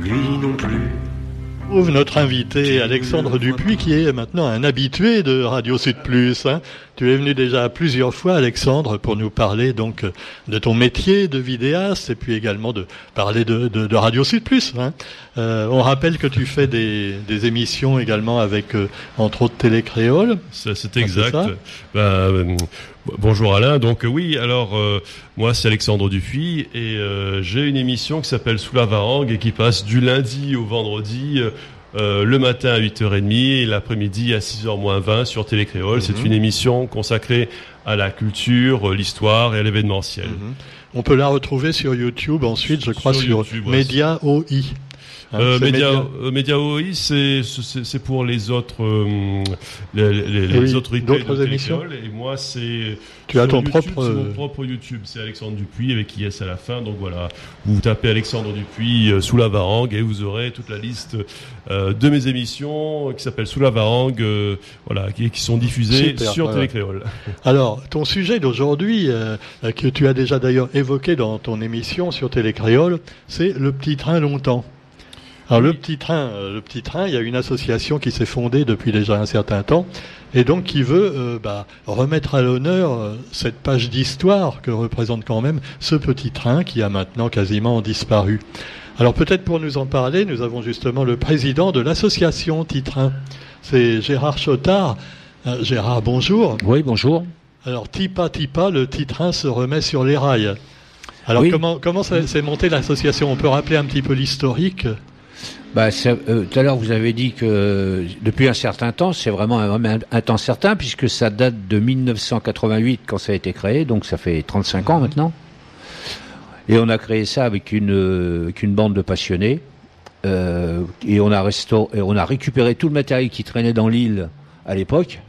nuit non plus notre invité Alexandre Dupuis qui est maintenant un habitué de Radio Sud Plus. Hein. Tu es venu déjà plusieurs fois Alexandre pour nous parler donc de ton métier de vidéaste et puis également de parler de, Radio Sud Plus. Hein. Euh, on rappelle que tu fais des, émissions également avec euh, entre autres Télécréole. C'est exact. Bah, euh, bonjour Alain. Donc oui, alors moi c'est Alexandre Dupuis et j'ai une émission qui s'appelle Sous la Varangue et qui passe du lundi au vendredi euh, le matin à 8h30 et l'après-midi à 6h moins 20 sur Télécréole. C'est mhm. une émission consacrée à la culture, l'histoire et à l'événementiel. Mhm. On peut la retrouver sur YouTube ensuite, je crois, sur, sur Média OI. Hein, euh, Média, OI, euh, c'est pour les autres euh, les, les, les autres émissions. Et moi, c'est tu as ton propre mon propre YouTube. C'est Alexandre Dupuis avec IS à la fin. Donc voilà, vous tapez Alexandre Dupuis sous la varangue et vous aurez toute la liste de mes émissions qui s'appellent Sous la varangue, voilà, qui, qui, sont diffusées sur Télécréole. Alors, ton sujet d'aujourd'hui, que tu as déjà d'ailleurs évoqué dans ton émission sur Télécréole, c'est le petit train longtemps. Alors le petit train, euh, le petit train, il y a une association qui s'est fondée depuis déjà un certain temps et donc qui veut euh, bah, remettre à l'honneur euh, cette page d'histoire que représente quand même ce petit train qui a maintenant quasiment disparu. Alors peut-être pour nous en parler, nous avons justement le président de l'association Titrin. C'est Gérard Chotard. Gérard, bonjour. Oui, bonjour. Alors Tipa Tipa, le Titrin se remet sur les rails. Alors comment comment s'est montée l'association? On peut rappeler un petit peu l'historique? Bah, euh, tout à l'heure, vous avez dit que depuis un certain temps, c'est vraiment un, temps certain, puisque ça date de 1988 quand ça a été créé, donc ça fait 35 ans maintenant. Et on a créé ça avec une, euh, bande de passionnés. Euh, et on a, restauré, on a récupéré tout le matériel qui traînait dans l'île à l'époque.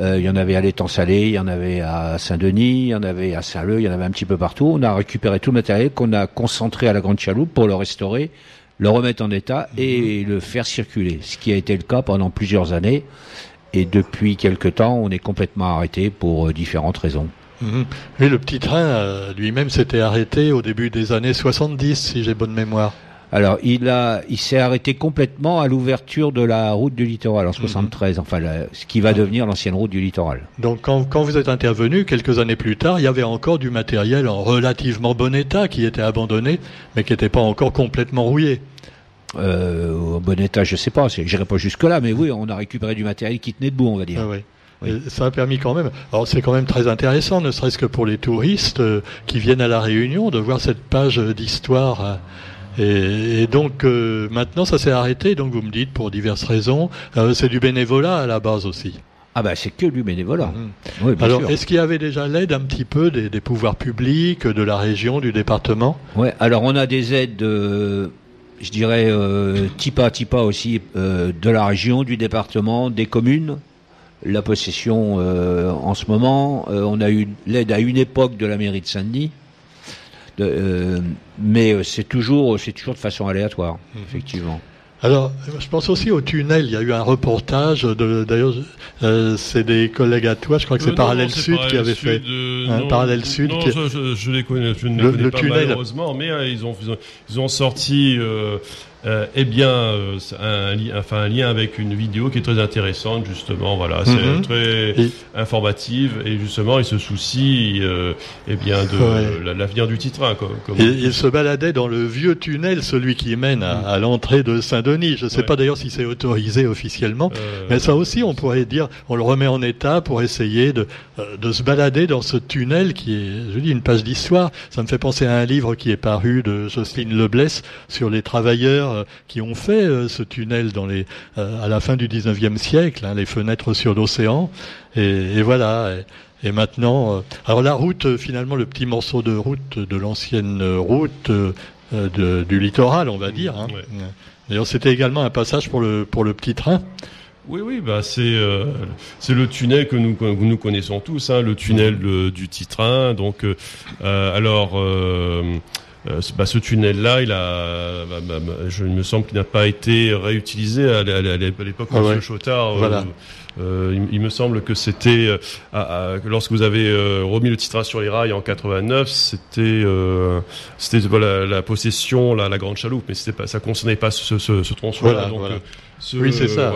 il y en avait à l'étang salé, il y en avait à Saint-Denis, il y en avait à Saint-Leu, il y en avait un petit peu partout. On a récupéré tout le matériel qu'on a concentré à la Grande Chaloupe pour le restaurer le remettre en état et mhm. le faire circuler, ce qui a été le cas pendant plusieurs années. Et depuis quelque temps, on est complètement arrêté pour euh, différentes raisons. Mhm. Oui, le petit train euh, lui-même s'était arrêté au début des années 70, si j'ai bonne mémoire. Alors, il a, il s'est arrêté complètement à l'ouverture de la route du littoral en 73, mhm. enfin, ce qui va devenir l'ancienne route du littoral. Donc, quand, quand, vous êtes intervenu, quelques années plus tard, il y avait encore du matériel en relativement bon état qui était abandonné, mais qui n'était pas encore complètement rouillé. Euh, au bon état, je sais pas, j'irai pas jusque là, mais oui, on a récupéré du matériel qui tenait debout, on va dire. Ah oui. Ça a permis quand même. Alors c'est quand même très intéressant, ne serait-ce que pour les touristes euh, qui viennent à la Réunion, de voir cette page d'histoire. Euh, et, donc euh, maintenant ça s'est arrêté, donc vous me dites pour diverses raisons. Euh, c'est du bénévolat à la base aussi. Ah ben c'est que du bénévolat. Mhm. alors est-ce qu'il y avait déjà l'aide un petit peu des, pouvoirs publics, de la région, du département? Oui, alors on a des aides, euh, je dirais tipa tipa aussi, de la région, du département, des communes. La possession en ce moment, on a eu l'aide à une époque de la mairie de Saint-Denis. Euh, mais euh, c'est toujours, c'est toujours de façon aléatoire, mhm. effectivement. Alors, je pense aussi au tunnel. Il y a eu un reportage. D'ailleurs, euh, c'est des collègues à toi. Je crois que c'est Parallèle Sud qui avait fait un Parallèle Sud. Non, je, les connais, je ne les connais pas tunnel. malheureusement, mais ils ont ils ont sorti euh, eh bien, euh, un, enfin, un lien avec une vidéo qui est très intéressante, justement. Voilà, c'est mhm. très informative et justement, il se soucie euh, eh bien, de l'avenir du titre. Comme, il, se baladait dans le vieux tunnel, celui qui mène à, mhm. l'entrée de Saint-Denis. Je ne sais pas d'ailleurs si c'est autorisé officiellement, mais ça aussi, on pourrait dire, on le remet en état pour essayer de, de se balader dans ce tunnel qui est, je dis, une page d'histoire. Ça me fait penser à un livre qui est paru de Jocelyne Leblesse sur les travailleurs euh, qui ont fait euh, ce tunnel dans les, euh, à la fin du 19e siècle, hein, les fenêtres sur l'océan. Et, voilà. Et, maintenant, alors la route, finalement, le petit morceau de route de l'ancienne route du littoral, on va dire. Hein. D'ailleurs, c'était également un passage pour le pour le petit train. Oui, oui, bah c'est c'est le tunnel que nous nous connaissons tous, hein, le tunnel du Titrin. Donc, alors bah, ce tunnel-là, il a, bah, bah, je me semble qu'il n'a pas été réutilisé à, l'époque de ah Chotard. Voilà. Euh, il, me semble que c'était euh, lorsque vous avez euh, remis le titre sur les rails en 89, c'était c'était voilà, la possession, la, la grande chaloupe, mais c'était pas, ça concernait pas ce, ce, ce tronçon-là. Voilà, oui, c'est ça.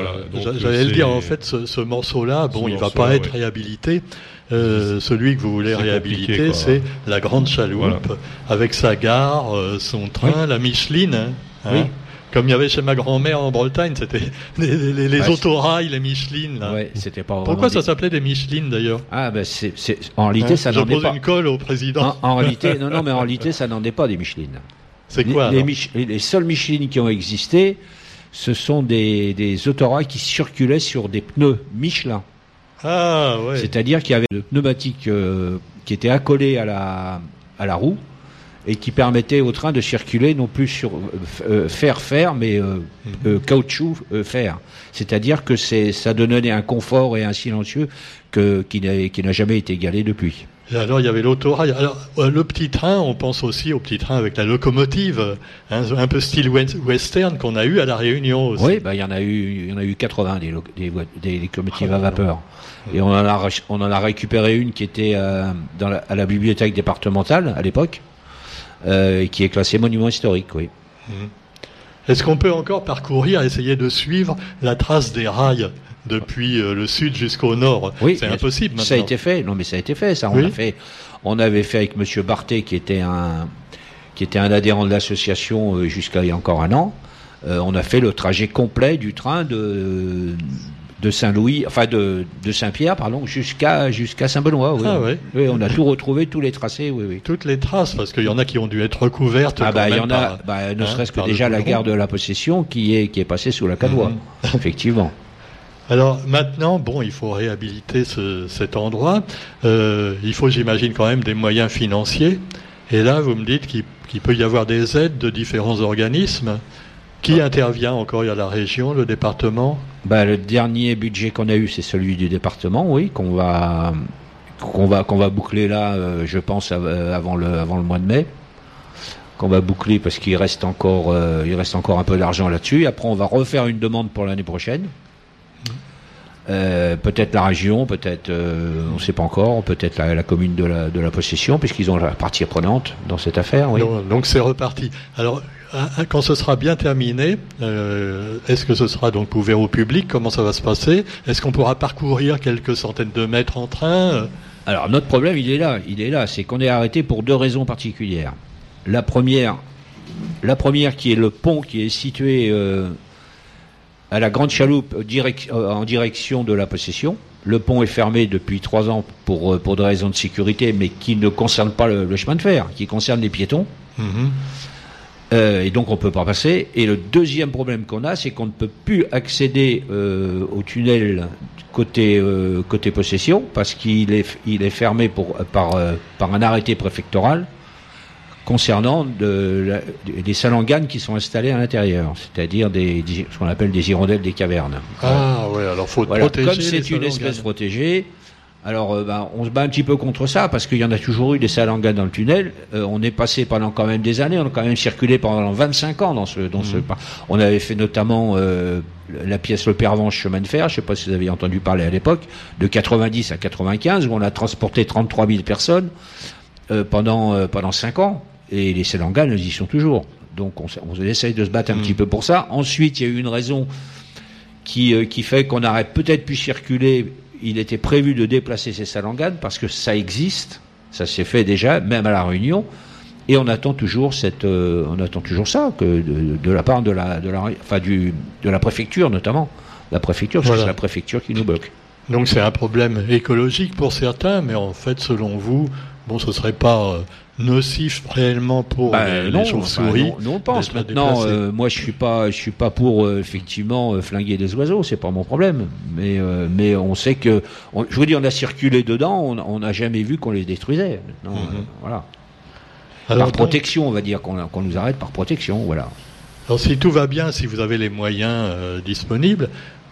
J'allais le dire. En fait, ce, ce morceau-là, bon, il va pas être réhabilité. Euh, celui que vous voulez réhabiliter, c'est la grande chaloupe avec sa gare, son train, la Micheline. Hein, oui. Hein comme il y avait chez ma grand-mère en Bretagne, c'était les, les, les autorails, les Michelin. Là. Ouais, c'était pas Pourquoi ça s'appelait des Michelin d'ailleurs? Ah ben c'est, en réalité hein, ça n'en est pas. une colle au président. En, réalité, non non, mais en réalité ça n'en est pas des Michelin. C'est quoi les, les, les, seuls Michelin qui ont existé, ce sont des, des autorails qui circulaient sur des pneus Michelin. Ah ouais. C'est-à-dire qu'il y avait le pneumatique euh, qui était accolé à la à la roue et qui permettait au train de circuler non plus sur euh, fer-fer, mais euh, mhm. euh, caoutchouc fer. C'est-à-dire que c'est ça donnait un confort et un silencieux que, qui n'a jamais été égalé depuis. Alors il y avait l'autorail. Alors le petit train, on pense aussi au petit train avec la locomotive, hein, un peu style western qu'on a eu à la Réunion aussi. Oui, bah, il y en a eu, il y en a eu 80 des, des, locomotives à ah, vapeur. Et on en a on en a récupéré une qui était dans à la bibliothèque départementale à l'époque. Euh, qui est classé monument historique, oui. Mhm. Est-ce qu'on peut encore parcourir, essayer de suivre la trace des rails? Depuis euh, le sud jusqu'au nord Oui, c'est impossible. Maintenant. Ça a été fait. Non, mais ça a été fait. Ça, on a fait. On avait fait avec Monsieur Barthé, qui était un qui était un adhérent de l'association euh, jusqu'à il y a encore un an. on a fait le trajet complet du train de de Saint-Louis, enfin de, de Saint-Pierre, pardon, jusqu'à jusqu'à Saint-Benoît. Oui. Ah, oui. on a tout retrouvé, tous les tracés, oui, oui. Toutes les traces, parce qu'il y en a qui ont dû être recouvertes. Ah bah il y en a, bah, ne hein, serait-ce que déjà la gare de la Possession qui est qui est passée sous la canoë, mhm. effectivement. Alors maintenant, bon, il faut réhabiliter ce, cet endroit. Euh, il faut, j'imagine, quand même des moyens financiers. Et là, vous me dites qu'il peut y avoir des aides de différents organismes. Qui intervient encore? Il y a la région, le département? Bah, Le dernier budget qu'on a eu, c'est celui du département, oui, qu'on va, qu'on va, qu'on va boucler là, euh, je pense, euh, avant le, avant le mois de mai. Qu'on va boucler parce qu'il reste encore, euh, il reste encore un peu d'argent là-dessus. Après, on va refaire une demande pour l'année prochaine. Peut-être la région, peut-être, on ne sait pas encore, peut-être la, commune de la, de la possession, puisqu'ils ont la partie prenante dans cette affaire. Oui. Donc c'est reparti. Alors quand ce sera bien terminé, euh, est-ce que ce sera donc ouvert au public? Comment ça va se passer? Est-ce qu'on pourra parcourir quelques centaines de mètres en train? Alors notre problème, il est là. Il est là, c'est qu'on est arrêté pour deux raisons particulières. La première, la première qui est le pont qui est situé euh, à la Grande Chaloupe euh, en direction de la possession. Le pont est fermé depuis trois ans pour, pour des raisons de sécurité, mais qui ne concerne pas le, chemin de fer, qui concerne les piétons. Mm-hmm. Euh, et donc on peut pas passer. Et le deuxième problème qu'on a, c'est qu'on ne peut plus accéder euh, au tunnel côté euh, côté possession parce qu'il est il est fermé pour par par un arrêté préfectoral concernant de, des salanganes qui sont installés à l'intérieur, c'est-à-dire des, ce qu'on appelle des hirondelles des cavernes. Ah ouais, alors faut protéger. Comme c'est une espèce protégée, alors, euh, ben, on se bat un petit peu contre ça parce qu'il y en a toujours eu des salangas dans le tunnel. Euh, on est passé pendant quand même des années, on a quand même circulé pendant 25 ans dans ce, dans ce. Mmh. On avait fait notamment euh, la pièce Le Pervenche chemin de fer. Je ne sais pas si vous avez entendu parler à l'époque, de 90 à 95, où on a transporté 33 000 personnes pendant pendant 5 ans. Et les salangas, nous y sont toujours. Donc, on, on essaye de se battre un mmh. petit peu pour ça. Ensuite, il y a eu une raison qui qui fait qu'on aurait peut-être pu circuler il était prévu de déplacer ces salanganes parce que ça existe, ça s'est fait déjà, même à la Réunion, et on attend toujours cette, euh, on attend toujours ça que de, la part de la, de la, enfin du, de la préfecture notamment, la préfecture, parce que c'est la préfecture qui nous bloque. Donc c'est un problème écologique pour certains, mais en fait, selon vous, bon, ce serait pas euh, nocif réellement pour bah, les, chauves-souris. non, on pense maintenant. Euh, moi, je suis pas, je suis pas pour euh, effectivement euh, flinguer des oiseaux. C'est pas mon problème. Mais mais on sait que, je vous dis, on a circulé dedans. On n'a jamais vu qu'on les détruisait. Mhm. voilà. par protection, on va dire qu'on nous arrête par protection. Voilà. Alors si tout va bien, si vous avez les moyens disponibles,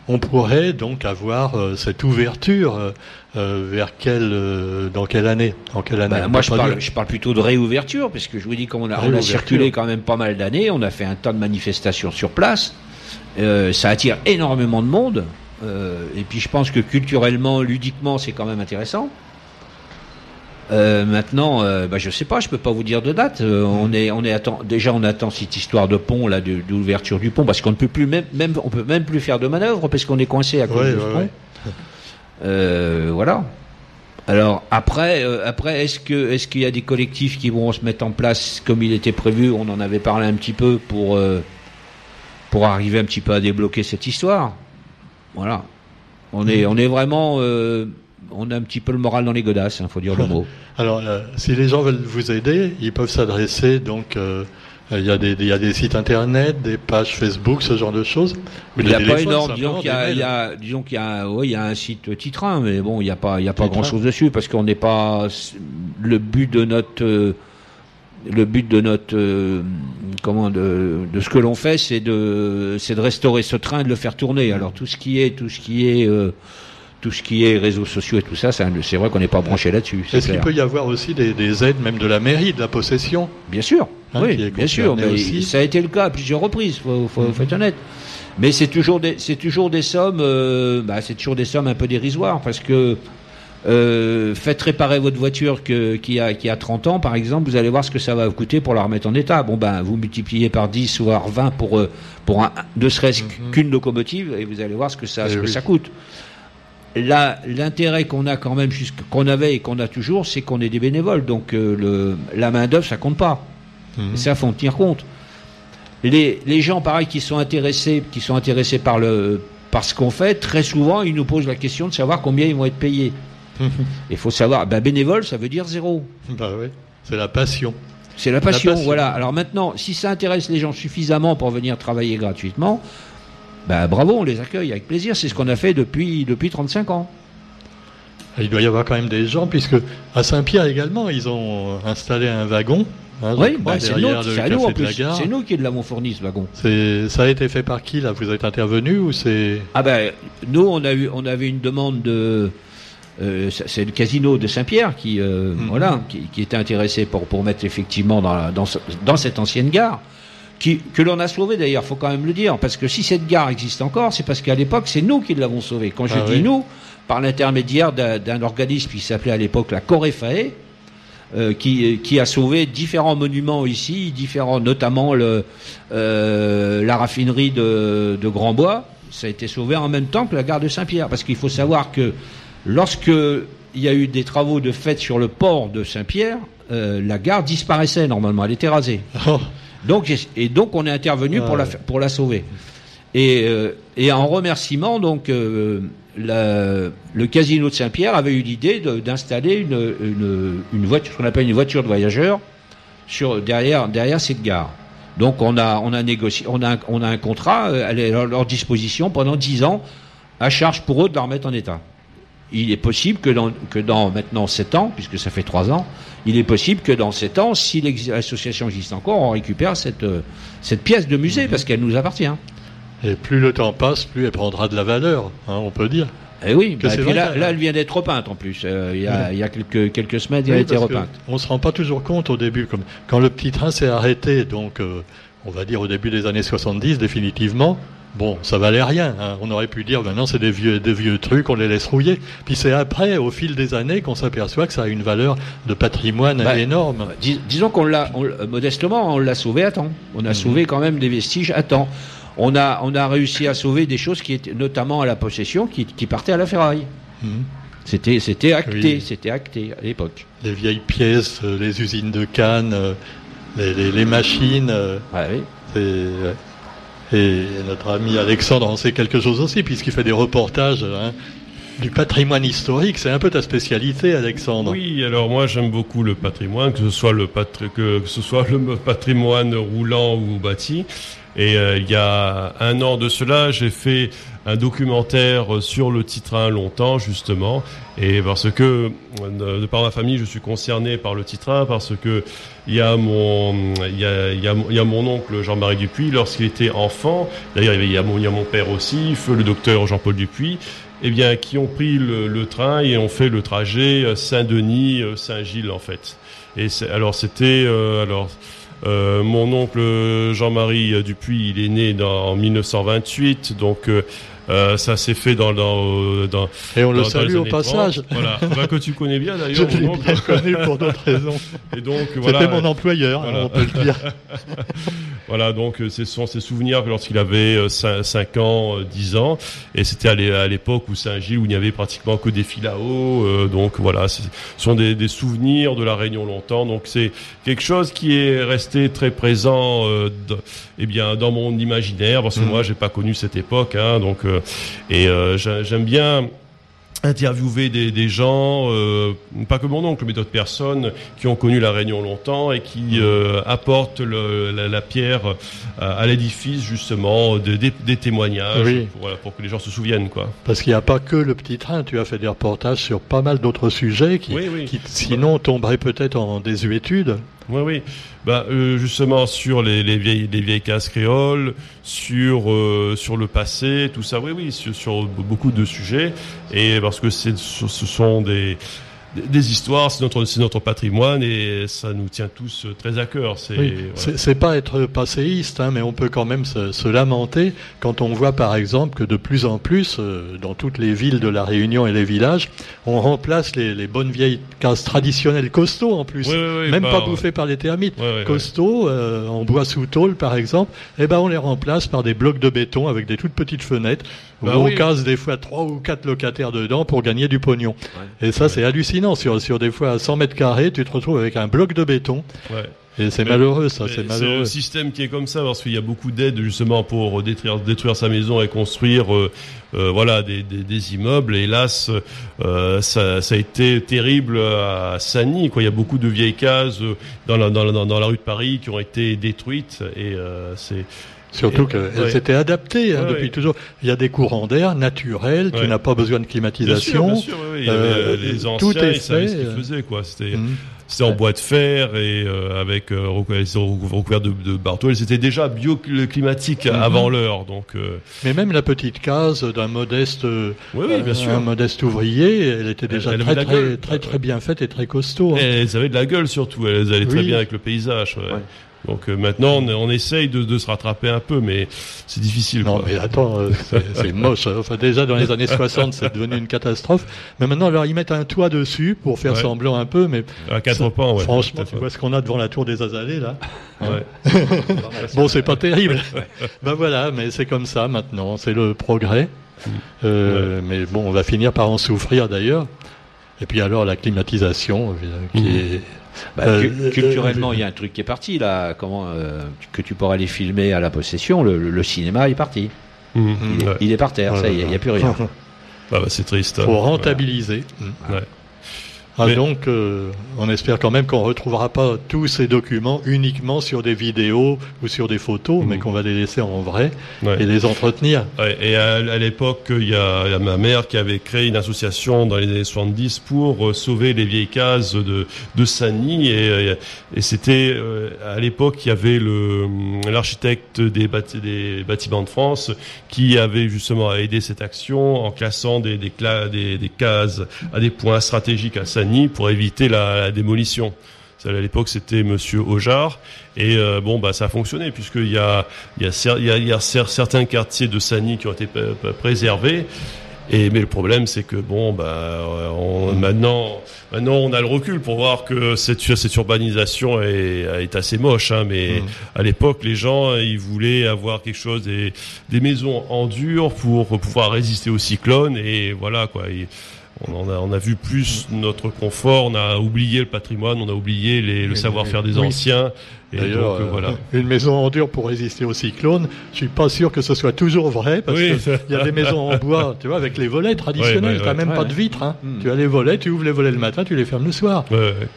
on pourrait donc avoir cette ouverture vers quelle, dans quelle année, en quelle année bah, Moi, je parle, je parle, plutôt de réouverture, parce que je vous dis, comme on a, on a circulé quand même pas mal d'années, on a fait un tas de manifestations sur place. ça attire énormément de monde. et puis je pense que culturellement, ludiquement, c'est quand même intéressant. Euh, maintenant, euh, bah, je sais pas, je peux pas vous dire de date. Euh, on est, on est attend, déjà on attend cette histoire de pont là, d'ouverture du pont, parce qu'on ne peut plus même, même, on peut même plus faire de manœuvre parce qu'on est coincé à cause de ce pont. Euh, voilà. Alors après, après, est-ce que, est-ce qu'il y a des collectifs qui vont se mettre en place comme il était prévu? On en avait parlé un petit peu pour, pour arriver un petit peu à débloquer cette histoire. Voilà. On est, on est vraiment on a un petit peu le moral dans les godasses, il hein, faut dire le mot. Alors, euh, si les gens veulent vous aider, ils peuvent s'adresser donc. Euh, il y, a des, il y, a des, sites internet, des pages Facebook, ce genre de choses. Il n'y a pas énorme. Disons qu'il y, y a, y un site titrin, mais bon, il n'y a pas, il y a pas grand chose dessus parce qu'on n'est pas. Le but de notre, euh, le but de notre, comment, de, de ce que l'on fait, c'est de, c'est de restaurer ce train et de le faire tourner. Alors tout ce qui est, tout ce qui est tout ce qui est réseaux sociaux et tout ça, c'est vrai qu'on n'est pas branché là-dessus. Est-ce qu'il peut y avoir aussi des, aides, même de la mairie, de la possession Bien sûr, hein, oui, bien sûr. Mais ça a été le cas à plusieurs reprises, faut, faut, faut être honnête. Mais c'est toujours des, c'est toujours des sommes, euh, bah, c'est toujours des sommes un peu dérisoires parce que euh, faites réparer votre voiture qui, a, qui a 30 ans, par exemple, vous allez voir ce que ça va vous coûter pour la remettre en état. Bon, ben, vous multipliez par 10 ou 20 pour, euh, pour un, ne serait-ce mhm. qu'une locomotive et vous allez voir ce que ça, ce eh que ça coûte l'intérêt qu'on a quand même, qu'on avait et qu'on a toujours, c'est qu'on est des bénévoles. Donc euh, le, la main d'œuvre, ça compte pas. Mmh. Ça, faut en tenir compte. Les, les, gens, pareil, qui sont intéressés, qui sont intéressés par le, par ce qu'on fait, très souvent, ils nous posent la question de savoir combien ils vont être payés. Il faut savoir, ben, bénévole, ça veut dire zéro. Bah oui, c'est la passion. C'est la passion, voilà. Alors maintenant, si ça intéresse les gens suffisamment pour venir travailler gratuitement, ben, bravo, on les accueille avec plaisir. C'est ce qu'on a fait depuis, depuis 35 ans. Il doit y avoir quand même des gens, puisque à Saint-Pierre également, ils ont installé un wagon. Hein, oui, bah, c'est nous, nous, C'est nous qui l'avons fourni ce wagon. Ça a été fait par qui là? Vous êtes intervenu ou c'est Ah ben, nous on a eu, on avait une demande de, euh, c'est le casino de Saint-Pierre qui, euh, mhm. voilà, qui, était intéressé pour pour mettre effectivement dans, dans, dans cette ancienne gare que l'on a sauvé d'ailleurs, faut quand même le dire, parce que si cette gare existe encore, c'est parce qu'à l'époque, c'est nous qui l'avons sauvée. Quand je ah dis nous, par l'intermédiaire d'un organisme qui s'appelait à l'époque la Coréfae, euh, qui, qui, a sauvé différents monuments ici, différents, notamment le, euh, la raffinerie de, de Grandbois. Ça a été sauvé en même temps que la gare de Saint-Pierre, parce qu'il faut savoir que lorsque il y a eu des travaux de fait sur le port de Saint-Pierre, euh, la gare disparaissait normalement, elle était rasée. Oh. Donc, et donc on est intervenu pour, la, pour la sauver. Et, euh, et en remerciement, donc, euh, la, le casino de Saint-Pierre avait eu l'idée d'installer une, une, une, voiture, ce qu'on appelle une voiture de voyageurs, sur, derrière, derrière cette gare. Donc on a, on a négocié, on a, on a un contrat euh, à leur disposition pendant 10 ans, à charge pour eux de la remettre en état. Il est possible que dans, que dans maintenant 7 ans, puisque ça fait 3 ans, il est possible que dans ces temps, si l'association existe encore, on récupère cette, euh, cette pièce de musée mhm. parce qu'elle nous appartient. Et plus le temps passe, plus elle prendra de la valeur, hein, on peut dire. Eh oui, bah, là, elle vient d'être repeinte en plus. Euh, il, y a, il, y a, quelques, quelques semaines, elle a été repeinte. On ne se rend pas toujours compte au début. Comme, quand le petit train s'est arrêté, donc euh, on va dire au début des années 70 définitivement, Bon, ça valait rien. Hein. On aurait pu dire maintenant c'est des vieux, des vieux trucs, on les laisse rouiller. Puis c'est après, au fil des années, qu'on s'aperçoit que ça a une valeur de patrimoine bah, énorme. disons qu'on l'a, modestement, on l'a sauvé à temps. On a mhm. sauvé quand même des vestiges à temps. On a, on a réussi à sauver des choses qui étaient, notamment à la possession, qui, qui partaient à la ferraille. Mhm. C'était, c'était acté, c'était acté à l'époque. Les vieilles pièces, euh, les usines de Cannes, euh, les, les, machines. Euh, oui. Et notre ami Alexandre en sait quelque chose aussi, puisqu'il fait des reportages. Hein. du patrimoine historique. C'est un peu ta spécialité, Alexandre. Oui, alors moi j'aime beaucoup le patrimoine, que ce soit le, que, ce soit le patrimoine roulant ou bâti. Et euh, il y a un an de cela, j'ai fait un documentaire sur le Titrin longtemps justement, et parce que de, par ma famille, je suis concerné par le Titrin parce que il y a mon il y a, il y a, mon oncle Jean-Marie Dupuis lorsqu'il était enfant. D'ailleurs, il il y a mon père aussi, le docteur Jean-Paul Dupuis eh bien, qui ont pris le, train et ont fait le trajet euh, Saint-Denis-Saint-Gilles, euh, en fait. Et alors, c'était... Euh, alors, mon oncle Jean-Marie Dupuis, il est né dans, en 1928, donc euh, ça s'est fait dans, dans, dans et on le salue au passage. voilà, bah, que tu connais bien d'ailleurs. Je l'ai bien connu pour d'autres raisons. Et donc voilà. C'était mon employeur, on peut le dire. voilà, donc ce sont ses souvenirs lorsqu'il avait 5, euh, 5, ans, 10 euh, ans, et c'était à l'époque où Saint-Gilles où il n'y avait pratiquement que des filaos. Euh, donc voilà, ce sont des, des, souvenirs de la Réunion longtemps. Donc c'est quelque chose qui est resté très présent, euh, eh bien dans mon imaginaire, parce que mmh. moi j'ai pas connu cette époque, hein, donc et euh, j'aime bien interviewer des, des gens, euh, pas que mon oncle, mais d'autres personnes qui ont connu la Réunion longtemps et qui euh, apportent le, la, la, pierre à l'édifice justement des, des témoignages pour, pour, que les gens se souviennent quoi. Parce qu'il n'y a pas que le petit train, tu as fait des reportages sur pas mal d'autres sujets qui, qui sinon tomberaient peut-être en désuétude. Oui, oui. Bah, euh, justement sur les, les, vieilles, les vieilles cases créoles, sur euh, sur le passé, tout ça. Oui, oui, sur, sur beaucoup de sujets. Et parce que ce sont des des histoires, c'est notre, c'est notre patrimoine et ça nous tient tous euh, très à cœur. C'est, oui, c'est, pas être passéiste, hein, mais on peut quand même se, se, lamenter quand on voit par exemple que de plus en plus, euh, dans toutes les villes de la Réunion et les villages, on remplace les, les bonnes vieilles cases traditionnelles costauds en plus, même bah, pas bouffées par les termites, costauds euh, en bois sous tôle par exemple, et eh ben on les remplace par des blocs de béton avec des toutes petites fenêtres bah on casse des fois trois ou quatre locataires dedans pour gagner du pognon. Et ça, c'est hallucinant. Sur, sur des fois 100 mètres carrés, tu te retrouves avec un bloc de béton. Ouais. Et c'est malheureux, ça, c'est malheureux. C'est le système qui est comme ça, parce qu'il y a beaucoup d'aides justement pour détruire, détruire sa maison et construire, euh, euh voilà, des, des, des, immeubles. Et hélas, euh, ça, ça, a été terrible à Sani. Quoi, il y a beaucoup de vieilles cases dans la, dans la, dans la rue de Paris qui ont été détruites, et euh, c'est Surtout qu'elle s'était adaptée hein, depuis toujours. Il y a des courants d'air naturels, tu n'as pas besoin de climatisation. Bien sûr, bien sûr, euh, les anciens, tout est ils savaient ce qu'ils euh. faisaient. Quoi. C'était, c'était en bois de fer et euh, avec euh, recouvert de, de barteaux. Elles étaient déjà bioclimatiques mhm. avant l'heure. Donc, euh, Mais même la petite case d'un modeste, bien sûr. un modeste ouvrier, elle était déjà très, très, très, très, bien faite et très costaud. Hein. elles avaient de la gueule surtout. Elles allaient très bien avec le paysage. Donc euh, maintenant, on, on essaye de, de, se rattraper un peu, mais c'est difficile. Non, mais attends, euh, c'est moche. Hein. Enfin, déjà dans les années 60, c'est devenu une catastrophe. Mais maintenant, alors ils mettent un toit dessus pour faire semblant un peu, mais à quatre pans, ouais. Franchement, tu vois ce qu'on a devant la tour des Azalées là. Ouais. bon, c'est pas terrible. ben voilà, mais c'est comme ça maintenant. C'est le progrès. Euh, mais bon, on va finir par en souffrir d'ailleurs. Et puis alors la climatisation, qui mm. est bah, euh, culturellement, il y a un truc qui est parti là. Comment euh, que tu pourras aller filmer à la possession Le, cinéma est parti. Mmh. il, est, par terre. ça il n'y a plus rien. Ah bah, c'est triste. Pour rentabiliser. Ouais. Ah, donc, euh, on espère quand même qu'on retrouvera pas tous ces documents uniquement sur des vidéos ou sur des photos, mais mhm. qu'on va les laisser en vrai et les entretenir. Ouais, et à, l'époque, il y, a, ma mère qui avait créé une association dans les années 70 pour euh, sauver les vieilles cases de, de Sani. Et, et c'était euh, à l'époque, il y avait le l'architecte des, des, bâtiments de France qui avait justement aidé cette action en classant des, des, des, des cases à des points stratégiques à Sani pour éviter la, démolition. À l'époque, c'était Monsieur Ojard. Et euh, bon, bah, ça a fonctionné puisqu'il y a, il y, a, il y, a, certains quartiers de Sani qui ont été préservés. Et mais le problème, c'est que bon, bah, on, maintenant, maintenant, on a le recul pour voir que cette, cette urbanisation est, est assez moche. Hein, mais mmh. à l'époque, les gens, ils voulaient avoir quelque chose des, des maisons en dur pour pouvoir résister aux cyclones. Et voilà quoi. On, a, on a vu plus notre confort, on a oublié le patrimoine, on a oublié les, le savoir-faire des anciens. D'ailleurs, voilà. une maison en dur pour résister au cyclone, je suis pas sûr que ce soit toujours vrai, parce qu'il y a des maisons en bois, tu vois, avec les volets traditionnels, tu n'as même pas de vitres. Hein. Hmm. Tu as les volets, tu ouvres les volets le matin, tu les fermes le soir.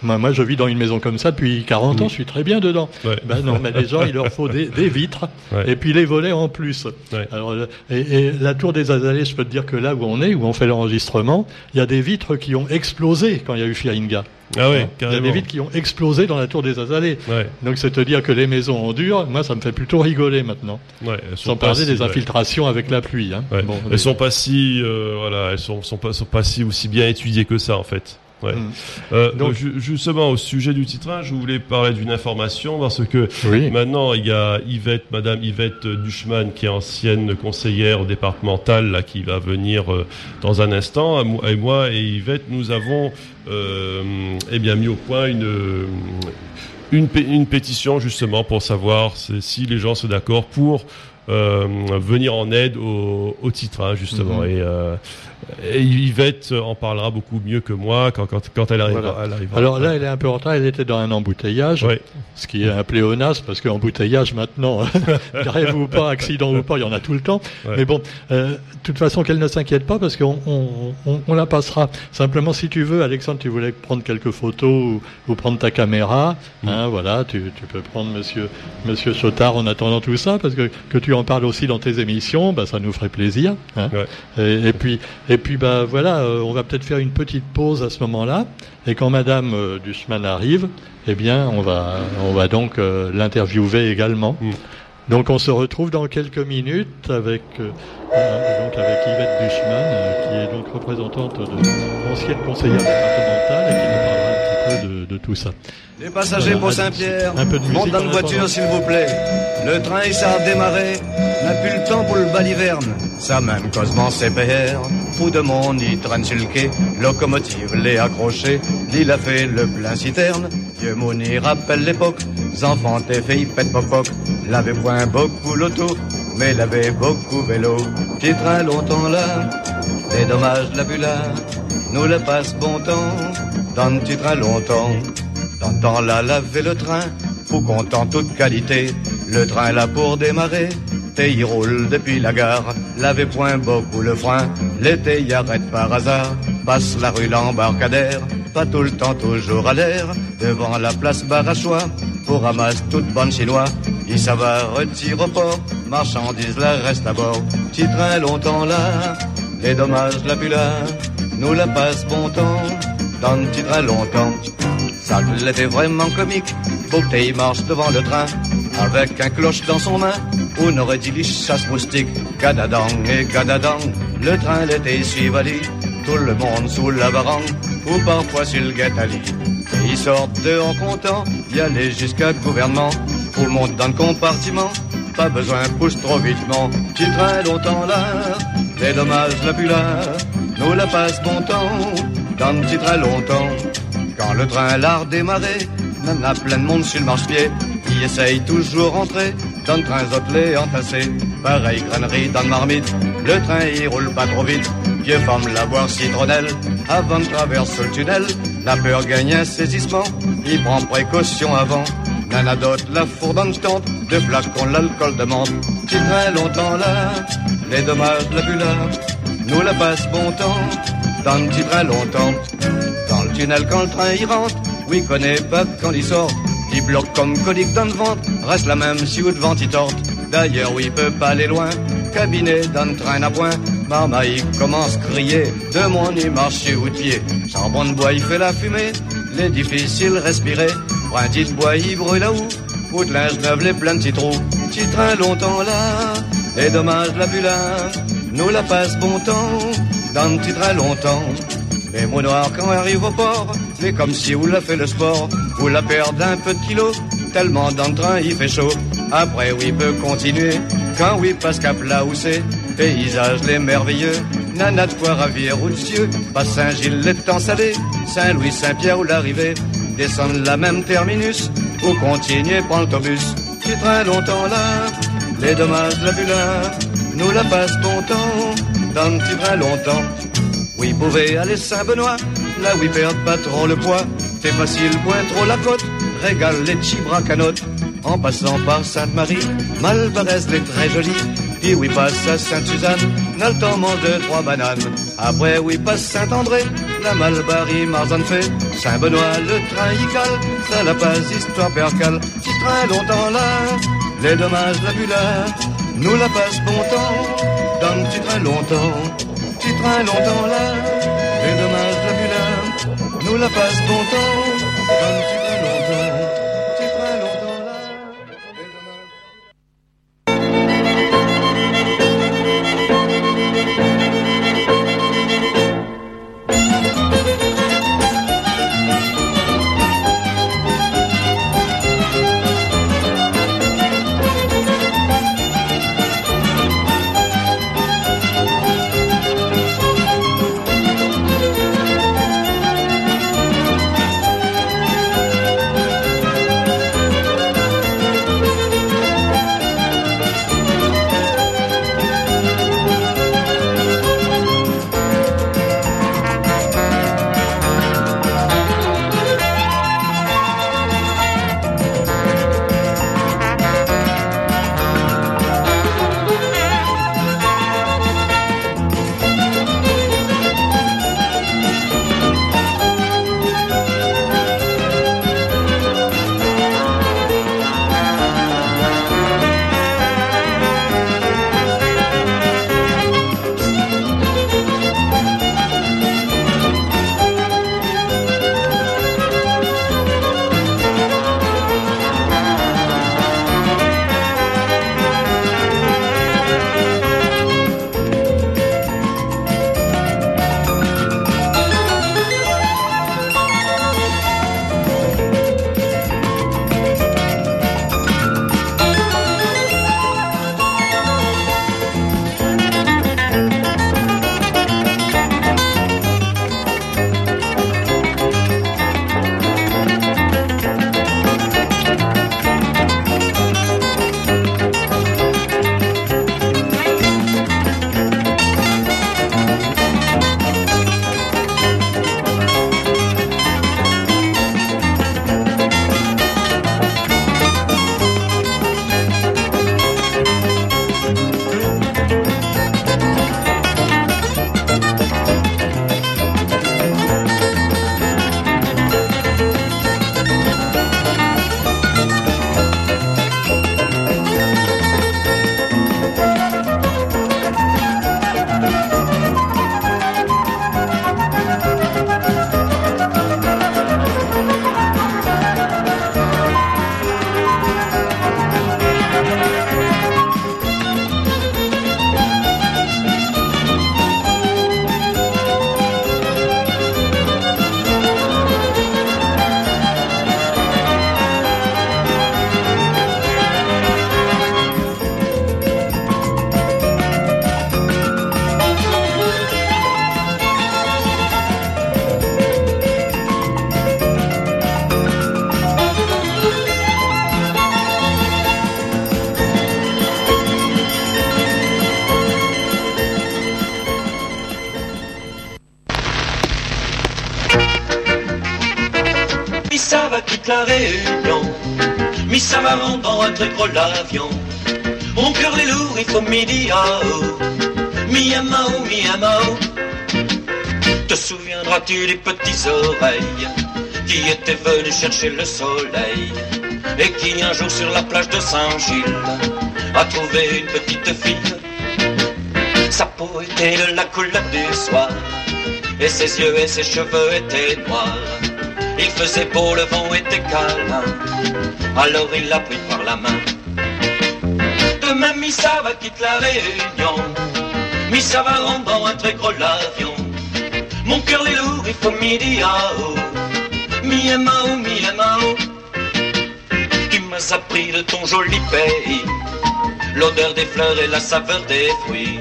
Moi, moi, je vis dans une maison comme ça depuis 40 ans, je suis très bien dedans. Ben non, mais les gens, il leur faut des, des vitres, et puis les volets en plus. Alors, et, la tour des Azalées, je peux te dire que là où on est, où on fait l'enregistrement, il y a des vitres qui ont explosé quand il y a eu Firinga. Ah ouais, Il y a des vitres qui ont explosé dans la tour des Azalées. Donc c'est te dire que les maisons en dur, moi ça me fait plutôt rigoler maintenant. Ouais, Sans parler des infiltrations avec la pluie. Hein. elles sont pas si, euh, voilà, elles sont, sont pas, sont pas si aussi bien étudiées que ça en fait. Ouais. Mm. Euh, Donc, justement, au sujet du titre, je voulais parler d'une information parce que maintenant il y a Yvette, Madame Yvette Duchman, qui est ancienne conseillère départementale, là, qui va venir euh, dans un instant. Et moi et Yvette, nous avons euh, eh bien mis au point une une, une pétition justement pour savoir si les gens sont d'accord pour euh, venir en aide au, au titre, hein, justement. Mhm. Et, euh, et, Yvette en parlera beaucoup mieux que moi quand, quand, quand elle, arrivera, Alors là, elle est un peu en retard. Elle était dans un embouteillage, ce qui est un pléonasme parce qu'embouteillage maintenant, grève ou pas, accident ou pas, il y en a tout le temps. Mais bon, euh, de toute façon, qu'elle ne s'inquiète pas parce qu'on on, on, on, la passera. Simplement, si tu veux, Alexandre, tu voulais prendre quelques photos ou, ou prendre ta caméra, mm. hein, voilà, tu, tu, peux prendre Monsieur Monsieur Chotard en attendant tout ça parce que que tu en parles aussi dans tes émissions, bah, ça nous ferait plaisir. Hein. Et, puis, et puis bah, voilà, euh, on va peut-être faire une petite pause à ce moment-là. Et quand Madame euh, Duchman arrive, eh bien, on va, on va donc euh, l'interviewer également. Mm. Donc on se retrouve dans quelques minutes avec, donc avec Yvette Duchman, qui est donc représentante de l'ancienne conseillère départementale et qui nous peu de, de tout ça. Les passagers pour Saint-Pierre, montent dans une voiture s'il vous plaît. Le train il s'est redémarré, n'a plus le temps pour le baliverne. Ça même causement CPR, fou de monde il traîne sur le quai. Locomotive l'est accrochée, l'île a fait le plein citerne. Vieux Mouni rappelle l'époque, enfants et filles pètent popoc. L'avait point beaucoup l'auto, mais l'avait beaucoup vélo. Petit train longtemps là, des dommages la là, nous le passe bon temps, dans le petit train longtemps. T'entends la laver le train, fou content toute qualité. Le train là pour démarrer, et il roule depuis la gare. L'avait point beaucoup le frein, l'été y arrête par hasard. Passe la rue l'embarcadère, pas tout le temps toujours à l'air. Devant la place Barachois, pour ramasse toute bonne chinois. Il ça va retire au port, marchandise là reste à bord. Petit train longtemps là, les dommages la là, nous la passe bon temps, dans le petit train longtemps. Ça l'était vraiment comique, bouteille marche devant le train, avec un cloche dans son main, on aurait dit les chasse moustique, gadadang et gadadang, le train l'était suivali, tout le monde sous la varangue, ou parfois sur le guet-ali. Et ils sortent de en comptant, y aller jusqu'à gouvernement, tout le monde dans le compartiment, pas besoin pousse trop vitement, petit train longtemps là, les dommages là, nous la passe bon temps, dans le petit longtemps. Quand le train l'a redémarré, même a plein de monde sur le marche-pied. Il essaye toujours rentrer dans le train zotelé entassé. Pareil, grainerie dans le marmite. Le train il roule pas trop vite. Vieux femme la boire citronnelle. Avant de traverser le tunnel, la peur gagne un saisissement. Il prend précaution avant. Nana d'autre la fourre dans tente. De flacons l'alcool demande. Petit train longtemps là. Les dommages de la bulle Nous la passe bon temps. Dans le petit train longtemps tunnel quand le train y rentre. Oui, connaît pas quand il sort. Il bloque comme colique dans le ventre. Reste la même si au devant il torte. D'ailleurs, oui, peut pas aller loin. Cabinet dans le train à point. Marmaille commence à crier. De mon y marcher ou de pied. Charbon de bois, il fait la fumée. Les difficiles respirer. Brindis de bois, il brûle là-haut. Ou de linge neuf, les plein de petits trous. Petit train longtemps là. Les dommages la bulle Nous la passe bon temps. Dans le petit train longtemps. Mais mon noir quand arrive au port, mais comme si vous l'a fait le sport, vous la perdez un peu de kilos, tellement dans le train il fait chaud. Après oui peut continuer, quand oui passe cap là où c'est, paysage les merveilleux, nana de quoi ravir de cieux, pas Saint-Gilles les temps salé, Saint-Louis, Saint-Pierre ou l'arrivée, descendre la même terminus, ou continuer prendre l'autobus, tu train longtemps là, les dommages de la bulle, nous la passe bon temps, dans le petit longtemps. Oui, pouvez aller Saint-Benoît, là où ils perdent pas trop le poids. C'est facile, point trop la côte, régale les petits bracanotes. en passant par Sainte-Marie, Malvarez est très joli. Puis oui passe à Sainte-Suzanne, n'a le temps mange trois bananes. Après oui passe Saint-André, la Malbarie Marzanne fait. Saint-Benoît le train y ça la passe histoire percale. Petit train longtemps là, les dommages la là, nous la passe bon temps, dans petit train longtemps. Petit train longtemps là, les dommages la là, nous la passe bon temps, très gros l'avion. Mon cœur est lourd, il faut midi à haut. Miamao, miamao. Te souviendras-tu des petits oreilles qui étaient venus chercher le soleil et qui un jour sur la plage de Saint-Gilles a trouvé une petite fille? Sa peau était de la couleur du soir et ses yeux et ses cheveux étaient noirs. Il faisait beau, le vent était calme alors il l'a pris par la main. Demain, Missa va quitter la Réunion. Missa va rendre un très gros l'avion. Mon cœur est lourd, il faut midi à haut. Mi mao, mi mao. Tu m'as appris de ton joli pays. L'odeur des fleurs et la saveur des fruits.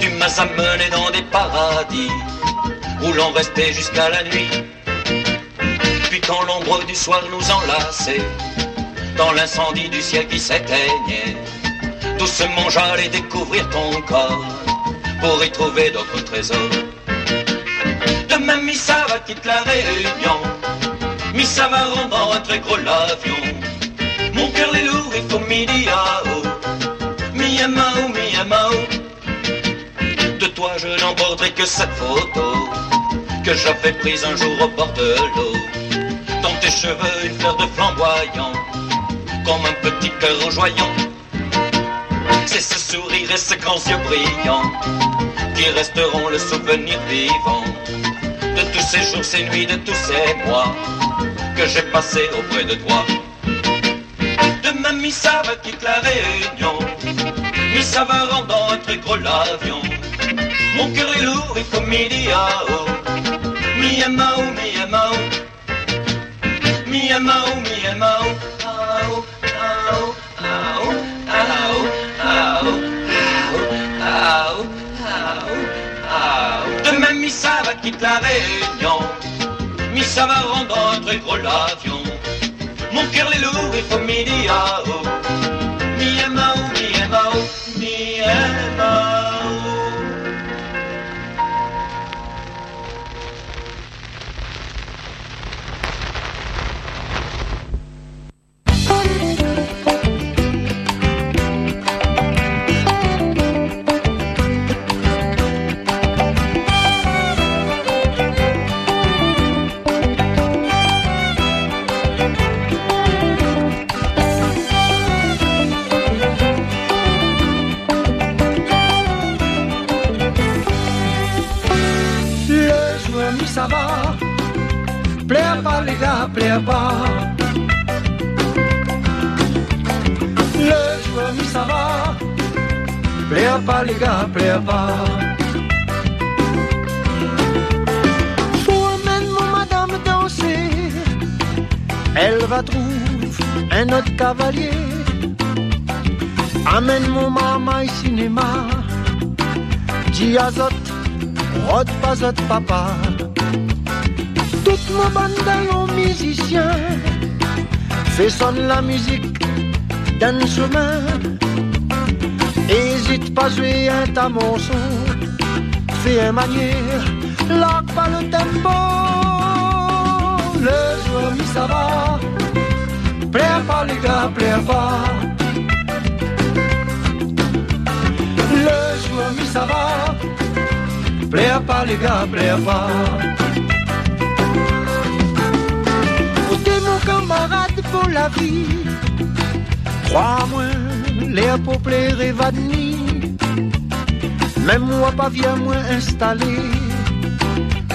Tu m'as amené dans des paradis où l'on restait jusqu'à la nuit. Quand l'ombre du soir nous enlaçait, dans l'incendie du ciel qui s'éteignait. Doucement j'allais découvrir ton corps pour y trouver d'autres trésors. Demain Missa va quitter la Réunion, Missa va rendre un très gros l'avion. Mon cœur Miao, Miamao, Miamao. De toi je n'emporterai que cette photo que j'avais prise un jour au bord de l'eau. Cheveux une fleur de flamboyant, comme un petit cœur rougeoyant. C'est ce sourire et ces grands yeux brillants qui resteront le souvenir vivant de tous ces jours, ces nuits, de tous ces mois que j'ai passé auprès de toi. Demain, mi ça va quitte la réunion, mi ça va rendre un très gros l'avion. Mon cœur est lourd, il faut midi à haut. Mi amao, mi amao. Mi amao, mi amao. Ao, ao, ao, ao, ao, ao, ao, ao. Demain, mi ça va quitte la réunion. Mi ça va rendre un très gros l'avion. Mon cœur est lourd, il faut midi à haut. Mi amao, pas. Le joueur mi ça va, plaît pas les gars, plaît pas. Faut emmène mon madame danser, elle va trouver un autre cavalier. Amène mon maman au cinéma, dis à Zot, pas papa. Mon bande aux musiciens fait sonne la musique d'un chemin. Hésite pas jouer un tamonceau, fais un manière, largue pas le tempo. Le joueur mi ça va, plaît pas les gars, plaît pas. Le joueur mi ça va. Plaît pas les gars, plaît pas. Camarade pour la vie. Crois-moi, l'air pour plaire et va. Même moi pas bien moins installé.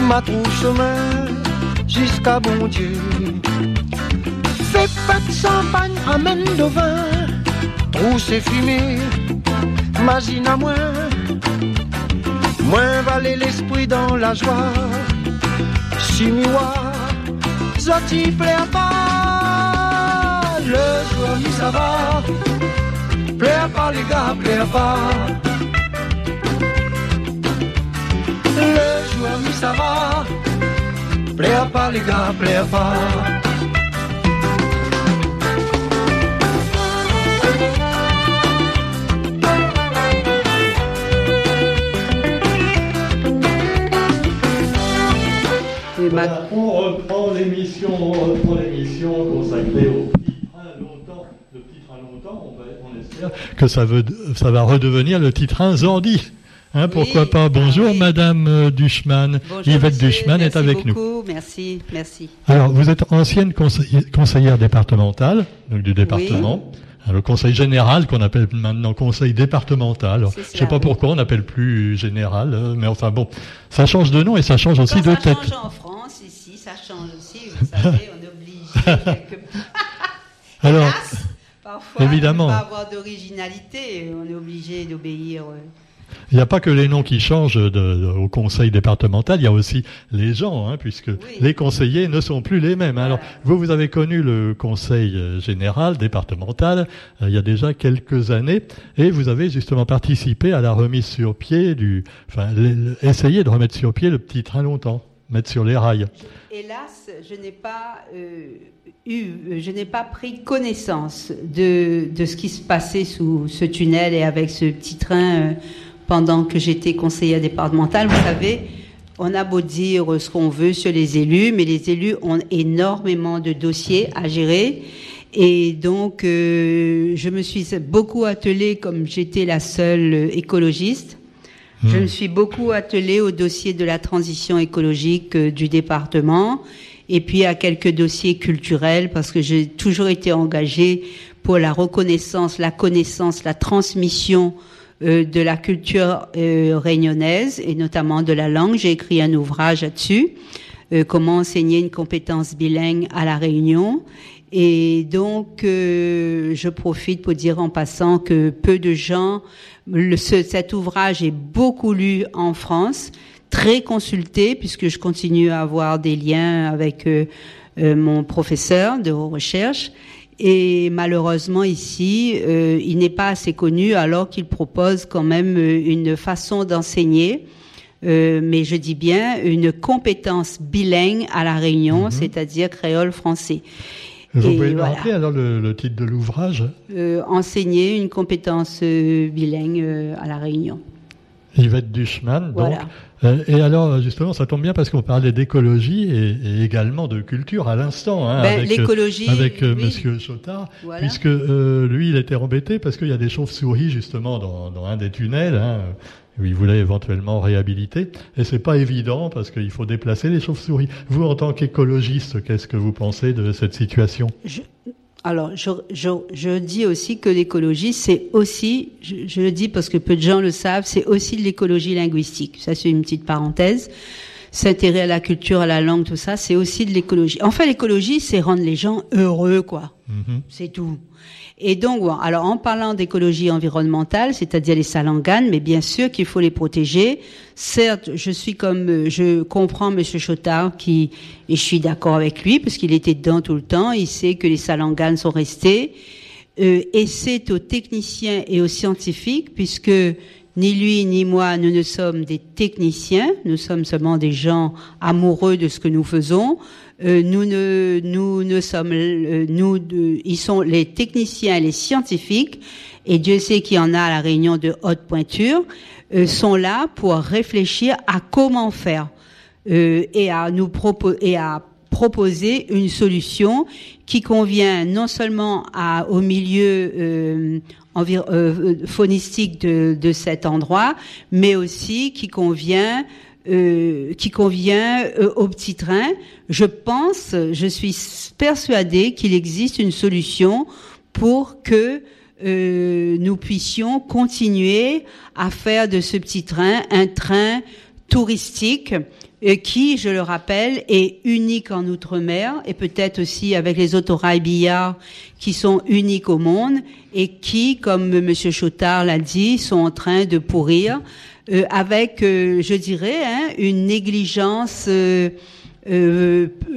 Ma trouve chemin jusqu'à bon Dieu. Fais pas de champagne, amène de vin. Trousse et fumée, imagine à moi. Moins valait l'esprit dans la joie. Si miwa, zoti plaît pas. Le joueur mi ça va. Plaît pas les gars, plaît pas. Le joueur mi ça va. Plaît pas les gars, plaît pas. Voilà, on reprend l'émission, on reprend l'émission consacrée au petit train longtemps. Le on, va, on espère que ça, veut, ça va redevenir le petit train Zordi. Hein, pourquoi Oui, pas ah Bonjour oui. Madame euh, Duchman. Bonjour, Yvette monsieur, est avec nous. beaucoup, Merci, merci. Alors, vous êtes ancienne conseillère, conseillère départementale, donc du département. Hein, Le conseil général qu'on appelle maintenant conseil départemental. Alors, Je sais cela, pas pourquoi on n'appelle plus général, euh, mais enfin bon, ça change de nom et ça change aussi Quand de ça tête. change en France, ici, ça change aussi. Vous savez, on est obligé quelque Alors, parfois, évidemment. ne pas avoir d'originalité. On est obligé d'obéir. euh, Il n'y a pas que les noms qui changent de- de- au conseil départemental, il y a aussi les gens, hein, puisque les conseillers ne sont plus les mêmes. Alors, vous, vous avez connu le conseil euh, général départemental euh, il y a déjà quelques années, et vous avez justement participé à la remise sur pied du, enfin, essayer de remettre sur pied le petit train longtemps, mettre sur les rails. Hélas, je n'ai pas euh, eu, je n'ai pas pris connaissance de, de ce qui se passait sous ce tunnel et avec ce petit train euh, pendant que j'étais conseillère départementale. Vous savez, on a beau dire ce qu'on veut sur les élus, mais les élus ont énormément de dossiers à gérer Et donc, euh, je me suis beaucoup attelée, comme j'étais la seule écologiste, je hmm. me suis beaucoup attelée au dossier de la transition écologique euh, du département et puis à quelques dossiers culturels parce que j'ai toujours été engagée pour la reconnaissance, la connaissance, la transmission euh, de la culture euh, réunionnaise et notamment de la langue. J'ai écrit un ouvrage là-dessus, euh, comment enseigner une compétence bilingue à la Réunion. Et donc, je profite pour dire en passant que peu de gens, le, cet ouvrage est beaucoup lu en France, très consulté, puisque je continue à avoir des liens avec mon professeur de recherche. Et malheureusement ici, euh, il n'est pas assez connu alors qu'il propose quand même euh, une façon d'enseigner. Euh, mais je dis bien une compétence bilingue à la Réunion, mhm. c'est-à-dire créole-français. Vous pouvez nous rappeler alors le, titre de l'ouvrage Enseigner une compétence bilingue à la Réunion. Yvette Duchman, donc. Euh, et alors, justement, ça tombe bien parce qu'on parlait d'écologie et, également de culture à l'instant, hein, ben, avec, euh, avec euh, Monsieur Chotard, puisque lui, il était embêté parce qu'il y a des chauves-souris justement dans, dans, un des tunnels. Hein, il voulait éventuellement réhabiliter, et c'est pas évident parce qu'il faut déplacer les chauves-souris. Vous, en tant qu'écologiste, qu'est-ce que vous pensez de cette situation? Alors, je, je, je, dis aussi que l'écologie, c'est aussi, je, le dis parce que peu de gens le savent, c'est aussi de l'écologie linguistique. Ça, c'est une petite parenthèse. S'intéresser à la culture, à la langue, tout ça, c'est aussi de l'écologie. Enfin, l'écologie, c'est rendre les gens heureux, quoi. Mm-hmm. C'est tout. Et donc, alors en parlant d'écologie environnementale, c'est-à-dire les salanganes, mais bien sûr qu'il faut les protéger. Certes, je suis comme, euh, je comprends Monsieur Chotard qui, et je suis d'accord avec lui parce qu'il était dedans tout le temps. Il sait que les salanganes sont restés. Euh, et c'est aux techniciens et aux scientifiques, puisque ni lui ni moi, nous ne sommes des techniciens, nous sommes seulement des gens amoureux de ce que nous faisons. Euh, nous ne nous ne sommes euh, nous ils sont les techniciens les scientifiques et Dieu sait qu'il y en a à la réunion de haute pointure euh, sont là pour réfléchir à comment faire et à nous proposer proposer une solution qui convient non seulement à, au milieu phonistique de, de, cet endroit, mais aussi qui convient euh, qui convient euh, au petit train. Je pense, je suis persuadée qu'il existe une solution pour que euh, nous puissions continuer à faire de ce petit train un train touristique qui, je le rappelle, est unique en Outre-mer et peut-être aussi avec les autorails billards qui sont uniques au monde et qui, comme M. Chotard l'a dit, sont en train de pourrir euh, avec, euh, je dirais, hein, une négligence. Euh,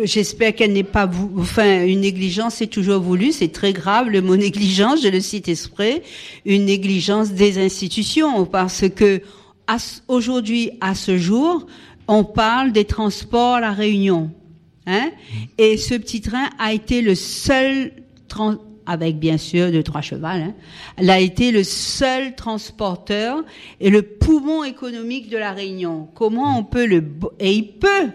j'espère qu'elle n'est pas, enfin, une négligence c'est toujours voulu, c'est très grave le mot négligence, je le cite exprès, une négligence des institutions, parce que aujourd'hui, à ce jour, on parle des transports à la Réunion, hein, et ce petit train a été le seul avec bien sûr deux trois chevals, hein, a été le seul transporteur et le poumon économique de la Réunion. Comment on peut le et il peut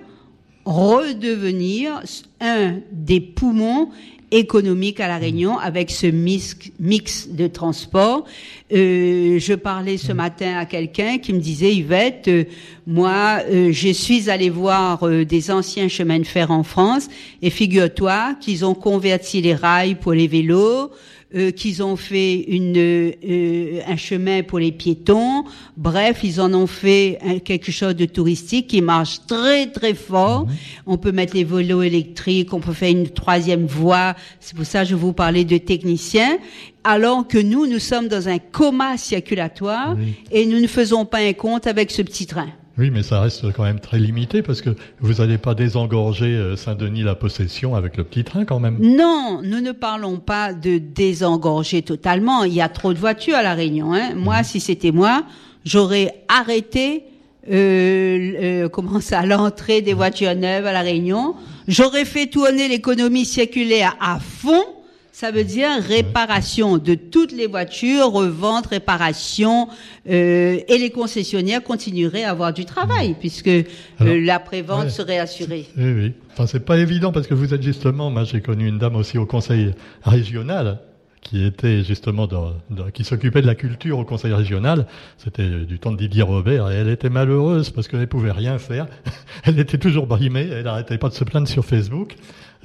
redevenir un des poumons économiques à la Réunion avec ce mix, mix de transport. Euh, je parlais ce matin à quelqu'un qui me disait Yvette, euh, moi euh, je suis allé voir des anciens chemins de fer en France et figure-toi qu'ils ont converti les rails pour les vélos, euh, qu'ils ont fait une, euh, un chemin pour les piétons. Bref, ils en ont fait quelque chose de touristique qui marche très très fort. Mhm. On peut mettre les vélos électriques, on peut faire une troisième voie. C'est pour ça que je vous parlais de techniciens. Alors que nous, nous sommes dans un coma circulatoire et nous ne faisons pas un compte avec ce petit train. Oui, mais ça reste quand même très limité parce que vous n'allez pas désengorger euh, Saint-Denis la possession avec le petit train quand même. Non, nous ne parlons pas de désengorger totalement. Il y a trop de voitures à la Réunion. Hein. Moi, mhm. si c'était moi, j'aurais arrêté euh, euh, comment ça, l'entrée des voitures neuves à la Réunion. J'aurais fait tourner l'économie circulaire à fond ça veut dire réparation de toutes les voitures, revente, réparation, euh, et les concessionnaires continueraient à avoir du travail puisque euh, la prévente serait assurée. Oui, oui. Enfin, c'est pas évident parce que vous êtes justement, moi j'ai connu une dame aussi au conseil régional qui était justement dans, qui s'occupait de la culture au conseil régional. C'était du temps de Didier Robert et elle était malheureuse parce qu'elle ne pouvait rien faire. elle était toujours brimée, elle n'arrêtait pas de se plaindre sur Facebook.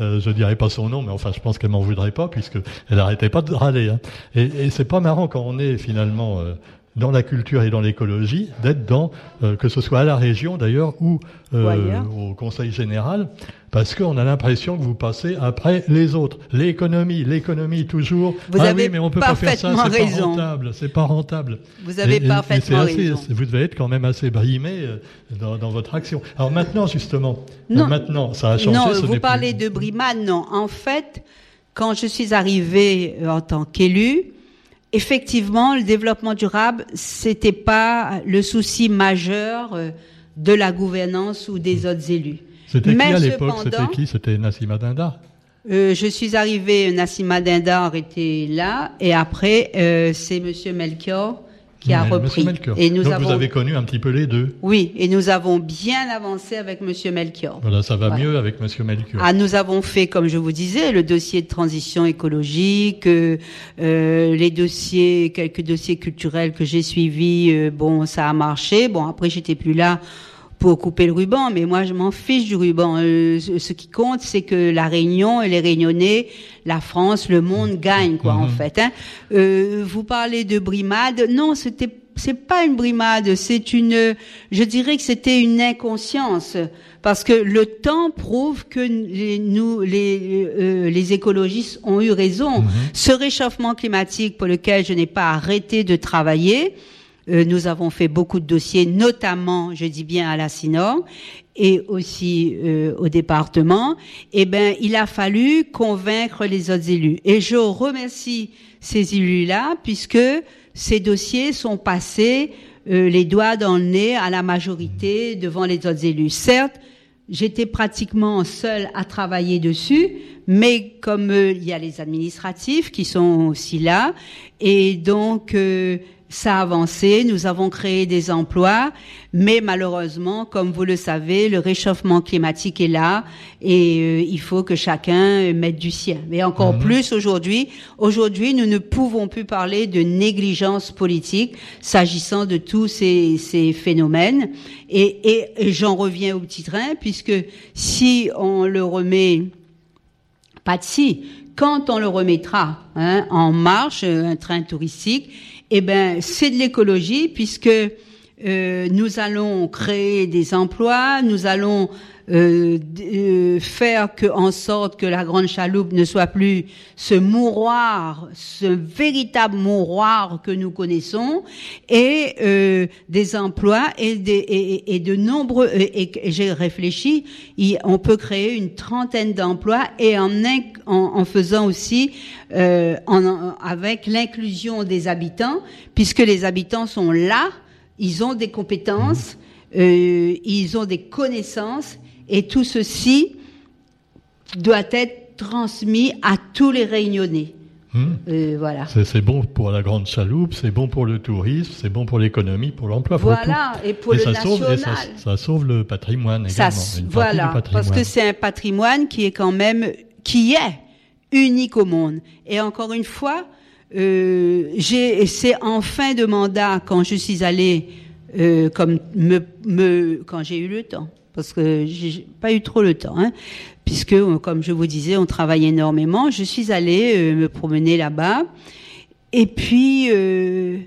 Euh, je dirais pas son nom, mais enfin, je pense qu'elle m'en voudrait pas puisque elle arrêtait pas de râler. Hein. Et, et c'est pas marrant quand on est finalement euh, dans la culture et dans l'écologie, d'être dans, euh, que ce soit à la région d'ailleurs ou euh, au Conseil général, parce qu'on a l'impression que vous passez après les autres. L'économie, l'économie toujours. Vous ah avez oui, mais on peut pas faire ça, c'est pas rentable, c'est pas rentable. Vous avez parfaitement raison. Vous devez être quand même assez brimé euh, dans, dans votre action. Alors maintenant, justement, non, maintenant, ça a changé. Non, vous parlez de brimade, non. En fait, quand je suis arrivée en tant qu'élu, effectivement, le développement durable, c'était pas le souci majeur euh, de la gouvernance ou des autres élus. C'était qui à l'époque? C'était qui? C'était Nassima Dindar? Euh, je suis arrivée, Nassima Dindar était là, et après, euh, c'est Monsieur Melchior qui a repris. Et nous Donc vous avez connu un petit peu les deux? Oui, et nous avons bien avancé avec Monsieur Melchior. Voilà, ça va mieux avec Monsieur Melchior. Ah, nous avons fait, comme je vous disais, le dossier de transition écologique, euh, les dossiers, quelques dossiers culturels que j'ai suivis. Bon, ça a marché. Bon, après j'étais plus là pour couper le ruban, mais moi je m'en fiche du ruban. Euh, ce qui compte, c'est que la Réunion et les Réunionnais, la France, le monde gagnent quoi en mhm. fait. Hein. Euh, vous parlez de brimade, non, c'était c'est pas une brimade, c'est une, je dirais que c'était une inconscience, parce que le temps prouve que les, nous, les, euh, les écologistes ont eu raison. Mhm. Ce réchauffement climatique pour lequel je n'ai pas arrêté de travailler, euh, nous avons fait beaucoup de dossiers, notamment, je dis bien à la SINOR et aussi euh, au département. Eh ben, il a fallu convaincre les autres élus. Et je remercie ces élus-là puisque ces dossiers sont passés euh, les doigts dans le nez à la majorité devant les autres élus. Certes, j'étais pratiquement seule à travailler dessus, mais comme il y a les administratifs qui sont aussi là, et donc ça a avancé, nous avons créé des emplois, mais malheureusement, comme vous le savez, le réchauffement climatique est là et euh, il faut que chacun mette du sien. Mais encore mhm. plus aujourd'hui, aujourd'hui, nous ne pouvons plus parler de négligence politique s'agissant de tous ces, ces phénomènes. Et, et, j'en reviens au petit train, puisque si on le remet, pas de si, quand on le remettra hein, en marche, un train touristique, eh ben, c'est de l'écologie puisque euh, nous allons créer des emplois, nous allons euh, euh, faire en sorte que la grande chaloupe ne soit plus ce mouroir, ce véritable mouroir que nous connaissons, et euh, des emplois et, de nombreux. Et, j'ai réfléchi, on peut créer une trentaine d'emplois et en, faisant aussi avec l'inclusion des habitants, puisque les habitants sont là, ils ont des compétences. Ils ont des connaissances et tout ceci doit être transmis à tous les réunionnais. Hmm. Euh, voilà. C'est bon pour la grande chaloupe, c'est bon pour le tourisme, c'est bon pour l'économie, pour l'emploi. Voilà, et pour le ça national. Sauve, ça, sauve le patrimoine également. voilà, parce que c'est un patrimoine qui est quand même, qui est unique au monde. Et encore une fois, euh, c'est en fin de mandat quand je suis allée, euh, comme me, me, quand j'ai eu le temps parce que j'ai pas eu trop le temps, hein, puisque comme je vous disais, on travaille énormément. Je suis allée euh, me promener là-bas, et puis euh,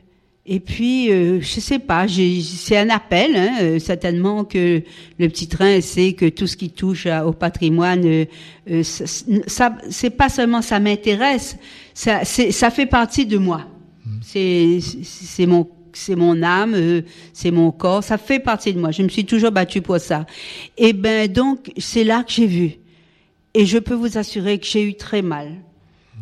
et puis euh, je sais pas, c'est un appel, hein, euh, certainement que le petit train sait que tout ce qui touche au patrimoine, ça, ça c'est pas seulement ça m'intéresse, ça ça fait partie de moi. Mmh. C'est c'est mon c'est mon âme, euh, c'est mon corps, ça fait partie de moi. Je me suis toujours battue pour ça. Et ben donc c'est là que j'ai vu. Et je peux vous assurer que j'ai eu très mal.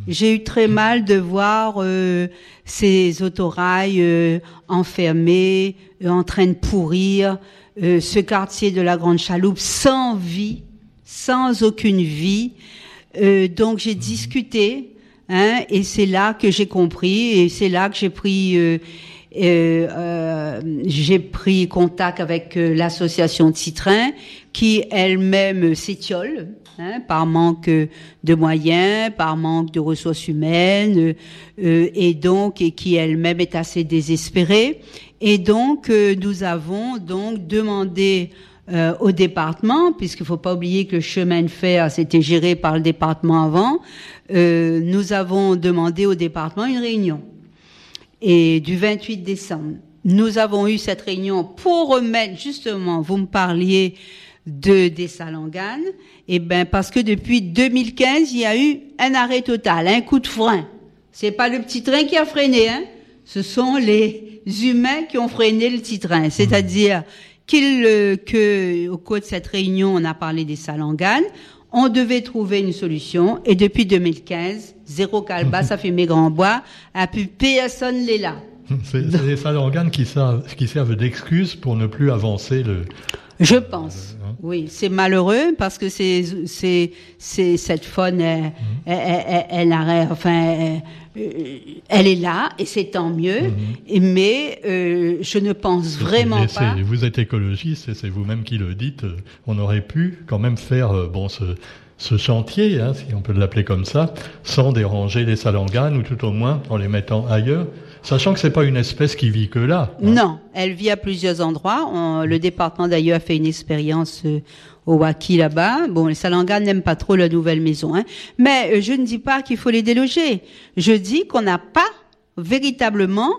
J'ai eu très mal de voir euh, ces autorails euh, enfermés, en train de pourrir, ce quartier de la Grande Chaloupe sans vie, sans aucune vie. donc j'ai discuté Hein, et c'est là que j'ai compris, et c'est là que j'ai pris, euh, euh, euh j'ai pris contact avec euh, l'association Citrin, qui elle-même s'étiole hein, par manque de moyens, par manque de ressources humaines, euh, et donc et qui elle-même est assez désespérée. Et donc nous avons donc demandé euh, au département, puisqu'il faut pas oublier que le chemin de fer c'était géré par le département avant, euh, nous avons demandé au département une réunion. Et du 28 décembre, nous avons eu cette réunion pour remettre justement, vous me parliez de des Salanganes, et eh ben parce que depuis 2015, il y a eu un arrêt total, un coup de frein. C'est pas le petit train qui a freiné, hein. Ce sont les humains qui ont freiné le petit train. C'est-à-dire, qu'il, euh, que, au cours de cette réunion, on a parlé des salanganes. On devait trouver une solution et depuis 2015, zéro calba, ça fait mes grands bois, a plus personne l'est là. C'est les salanganes qui servent, qui servent d'excuse pour ne plus avancer le. Je pense. Oui, c'est malheureux parce que c'est c'est c'est cette faune, elle, elle, elle, elle, enfin, euh, elle est là et c'est tant mieux. Mhm. Mais euh, je ne pense vraiment pas. Vous êtes écologiste et c'est vous-même qui le dites. Euh, on aurait pu quand même faire bon ce, ce chantier, hein, si on peut l'appeler comme ça, sans déranger les salanganes ou tout au moins en les mettant ailleurs. Sachant que c'est pas une espèce qui vit que là. Hein. Non, elle vit à plusieurs endroits. le département d'ailleurs a fait une expérience au Waki là-bas. Bon, les Salangans n'aiment pas trop la nouvelle maison, hein. mais euh, je ne dis pas qu'il faut les déloger. Je dis qu'on n'a pas véritablement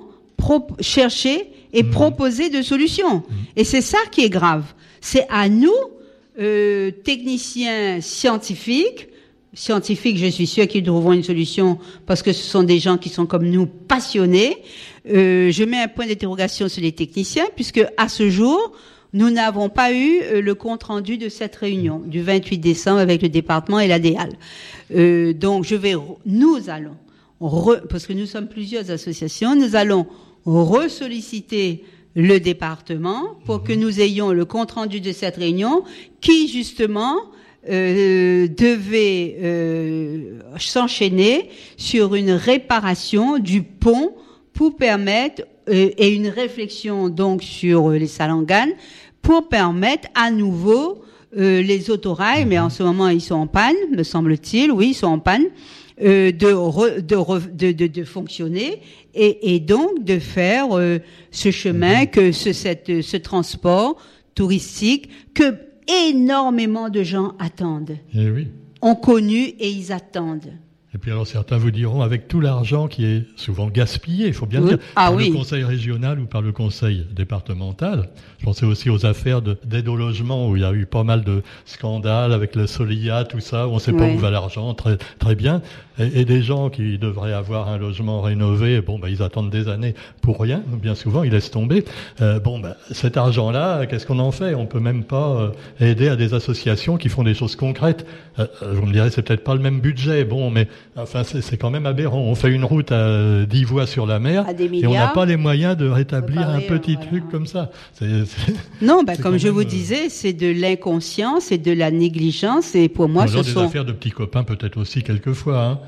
cherché et mmh. proposé de solutions. Mmh. Et c'est ça qui est grave. C'est à nous, euh, techniciens scientifiques, scientifiques, je suis sûr qu'ils trouveront une solution parce que ce sont des gens qui sont comme nous passionnés. Euh, je mets un point d'interrogation sur les techniciens puisque à ce jour, nous n'avons pas eu euh, le compte rendu de cette réunion du 28 décembre avec le département et la DEAL. Euh, donc je vais, nous allons, parce que nous sommes plusieurs associations, nous allons ressolliciter le département pour que nous ayons le compte rendu de cette réunion qui justement euh, devait euh, s'enchaîner sur une réparation du pont pour permettre euh, et une réflexion donc sur les salanganes pour permettre à nouveau euh, les autorails, mais en ce moment ils sont en panne, me semble-t-il, oui, ils sont en panne, euh, de, de, de, de, fonctionner et, et, donc de faire euh, ce chemin, mhm. que ce, cette, ce transport touristique que énormément de gens attendent. Eh oui. Ont connu et ils attendent. Et puis alors certains vous diront, avec tout l'argent qui est souvent gaspillé, il faut bien dire, ah par le conseil régional ou par le conseil départemental. Je pensais aussi aux affaires d'aide au logement où il y a eu pas mal de scandales avec le Solia, tout ça, où on ne sait pas où va l'argent, très, très bien. Et, des gens qui devraient avoir un logement rénové, bon, ben, ils attendent des années pour rien, bien souvent, ils laissent tomber. Euh, bon, ben, cet argent-là, qu'est-ce qu'on en fait? On peut même pas euh, aider à des associations qui font des choses concrètes. Euh, vous me direz, c'est peut-être pas le même budget, bon, mais enfin, c'est quand même aberrant. On fait une route à 10 voies sur la mer et on n'a pas les moyens de rétablir un petit truc comme ça. non, ben, comme je vous disais, c'est de l'inconscience et de la négligence et pour moi, ce des affaires de petits copains peut-être aussi quelquefois. Hein.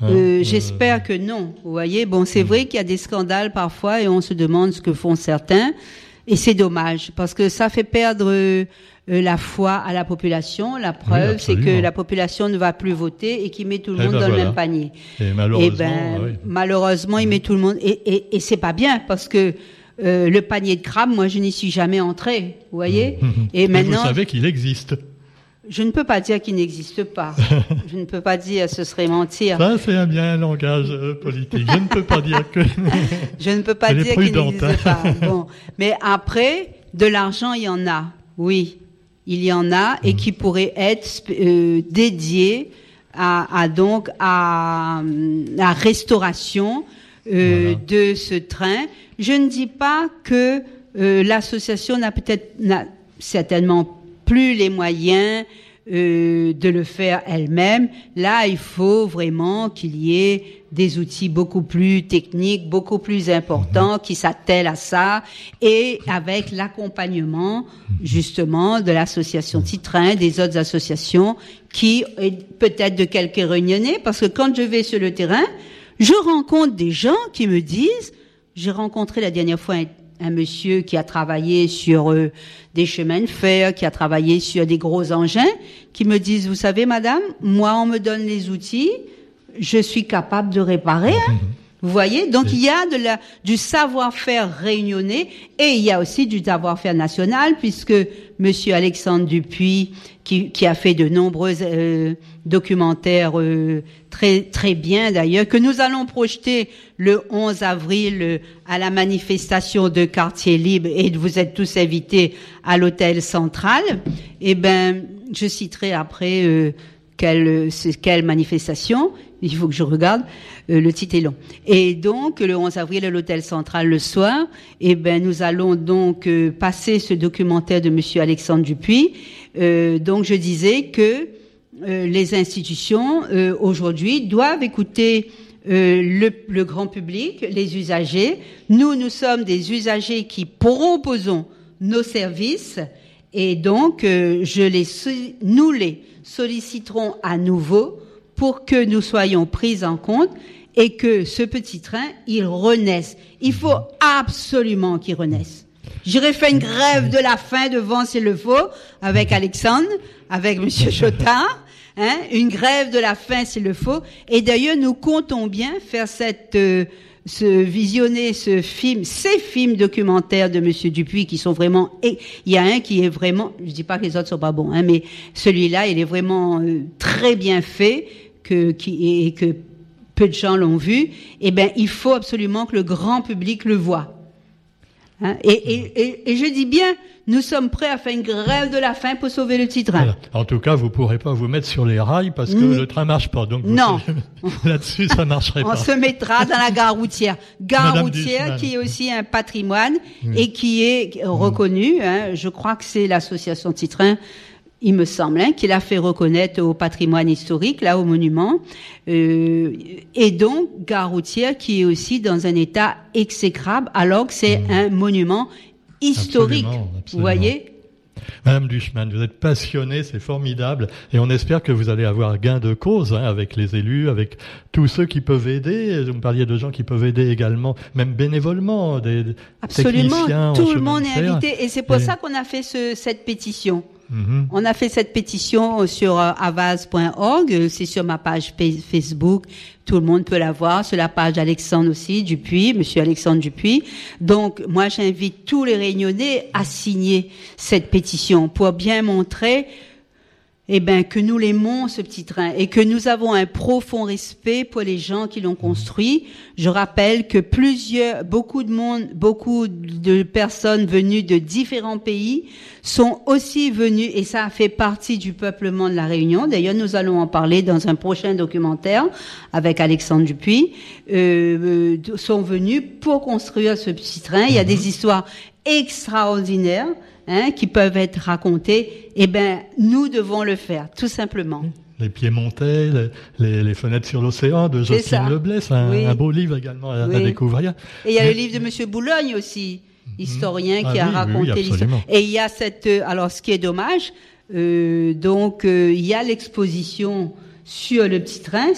Hein, euh, j'espère que non. Vous voyez, bon, c'est hmm. vrai qu'il y a des scandales parfois et on se demande ce que font certains. Et c'est dommage parce que ça fait perdre euh, la foi à la population. La preuve, c'est que la population ne va plus voter et qui met tout le eh monde ben dans le même panier. Et malheureusement, eh ben, malheureusement, il met hmm. tout le monde. Et, et, et c'est pas bien parce que euh, le panier de crabes, moi, je n'y suis jamais entré. Vous voyez. Hmm. Et maintenant, vous savez qu'il existe. Je ne peux pas dire qu'il n'existe pas. je ne peux pas dire, ce serait mentir. Ça, c'est un bien langage euh, politique. Je ne peux pas dire que. je ne peux pas dire qu'il n'existe hein. pas. Bon. Mais après, de l'argent, il y en a. Oui. Il y en a et mm. qui pourrait être euh, dédié à, à, donc à la restauration euh, de ce train. Je ne dis pas que euh, l'association n'a peut-être n'a certainement plus les moyens euh, de le faire elle-même. Là, il faut vraiment qu'il y ait des outils beaucoup plus techniques, beaucoup plus importants, qui s'attellent à ça, et avec l'accompagnement justement de l'association Titrin, des autres associations, qui peut-être de quelques réunionnais, parce que quand je vais sur le terrain, je rencontre des gens qui me disent, j'ai rencontré la dernière fois un monsieur qui a travaillé sur euh, des chemins de fer, qui a travaillé sur des gros engins, qui me disent, vous savez, madame, moi, on me donne les outils, je suis capable de réparer. Hein. Vous voyez? Donc il y a de la, du savoir-faire réunionnais et il y a aussi du savoir-faire national puisque Monsieur Alexandre Dupuis, qui, qui a fait de nombreux euh, documentaires euh, très très bien d'ailleurs, que nous allons projeter le 11 avril euh, à la manifestation de Quartier Libre et vous êtes tous invités à l'hôtel central. Eh ben, je citerai après quelle, quelle manifestation il faut que je regarde, euh, le titre est long. Et donc, le 11 avril, à l'hôtel central le soir, eh ben, nous allons donc euh, passer ce documentaire de Monsieur Alexandre Dupuis. Euh, donc, je disais que les institutions, aujourd'hui, doivent écouter le, le, grand public, les usagers. Nous, nous sommes des usagers qui proposons nos services et donc je les, nous les solliciterons à nouveau pour que nous soyons pris en compte et que ce petit train, il renaisse. Il faut absolument qu'il renaisse. J'aurais fait une grève de la faim devant s'il le faut, avec Alexandre, avec Monsieur Chotard, hein, une grève de la faim s'il le faut. Et d'ailleurs, nous comptons bien faire cette, euh, ce visionner ce film, ces films documentaires de Monsieur Dupuis qui sont vraiment, et il y a un qui est vraiment, je dis pas que les autres sont pas bons, hein, mais celui-là, il est vraiment euh, très bien fait que, qui, et que peu de gens l'ont vu, eh ben, il faut absolument que le grand public le voit. Hein? Et, et, et, je dis bien, nous sommes prêts à faire une grève de la faim pour sauver le petit train. En tout cas, vous pourrez pas vous mettre sur les rails parce que le train marche pas. Donc non, là-dessus, ça marcherait pas. On se mettra dans la gare routière, gare routière qui est aussi un patrimoine et qui est reconnu. Hein, je crois que c'est l'association Titrin il me semble, hein, qu'il a fait reconnaître au patrimoine historique, là, au monument, euh, et donc gare routière qui est aussi dans un état exécrable, alors que c'est mmh. un monument historique. Vous voyez? Madame Duchman, vous êtes passionnée, c'est formidable, et on espère que vous allez avoir gain de cause hein, avec les élus, avec tous ceux qui peuvent aider. Vous me parliez de gens qui peuvent aider également, même bénévolement, des Absolument, tout le monde est invité, et c'est pour ça qu'on a fait ce, cette pétition. Mhm. On a fait cette pétition sur euh, avaz.org, c'est sur ma page Facebook, tout le monde peut la voir, sur la page Alexandre aussi, Dupuis, monsieur Alexandre Dupuis. Donc, moi, j'invite tous les réunionnais à signer cette pétition pour bien montrer eh ben, que nous l'aimons, ce petit train, et que nous avons un profond respect pour les gens qui l'ont construit. Je rappelle que plusieurs, beaucoup de monde, beaucoup de personnes venues de différents pays sont aussi venues, et ça a fait partie du peuplement de la Réunion. D'ailleurs, nous allons en parler dans un prochain documentaire avec Alexandre Dupuis, euh, euh sont venus pour construire ce petit train. Il y a des mhm. histoires extraordinaires hein, qui peuvent être racontés, eh ben, nous devons le faire, tout simplement. Les pieds montés, les, les, fenêtres sur l'océan de Jocelyne Leblay, c'est un, beau livre également à, découvrir. Et il y a le livre de Monsieur Boulogne aussi, historien, mhm. qui a ah raconté l'histoire. Et il y a cette, euh, alors ce qui est dommage, euh, donc euh, il y a l'exposition sur le petit train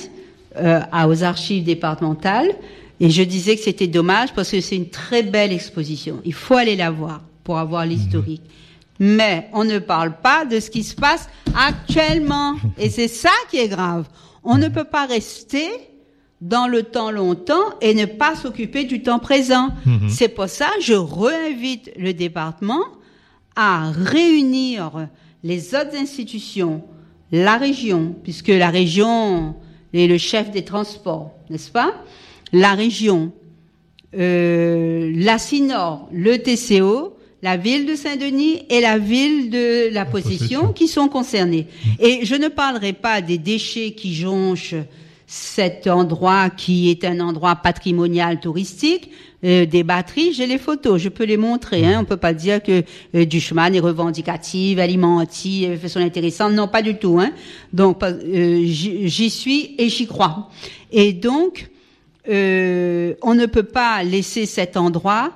euh, aux archives départementales. Et je disais que c'était dommage parce que c'est une très belle exposition. Il faut aller la voir pour avoir l'historique. Mais on ne parle pas de ce qui se passe actuellement. Et c'est ça qui est grave. On ne peut pas rester dans le temps longtemps et ne pas s'occuper du temps présent. Mhm. C'est pour ça que je réinvite le département à réunir les autres institutions, la région, puisque la région est le chef des transports, n'est-ce pas? La région, euh, la CINOR, le TCO, la ville de Saint-Denis et la ville de la, possession, qui sont concernés. Et je ne parlerai pas des déchets qui jonchent cet endroit qui est un endroit patrimonial touristique. euh, des batteries, j'ai les photos, je peux les montrer. Hein. On peut pas dire que euh, Duchman est revendicative, alimentive, fait son intéressant. Non, pas du tout. Hein. Donc, euh, j'y suis et j'y crois. Et donc, euh, on ne peut pas laisser cet endroit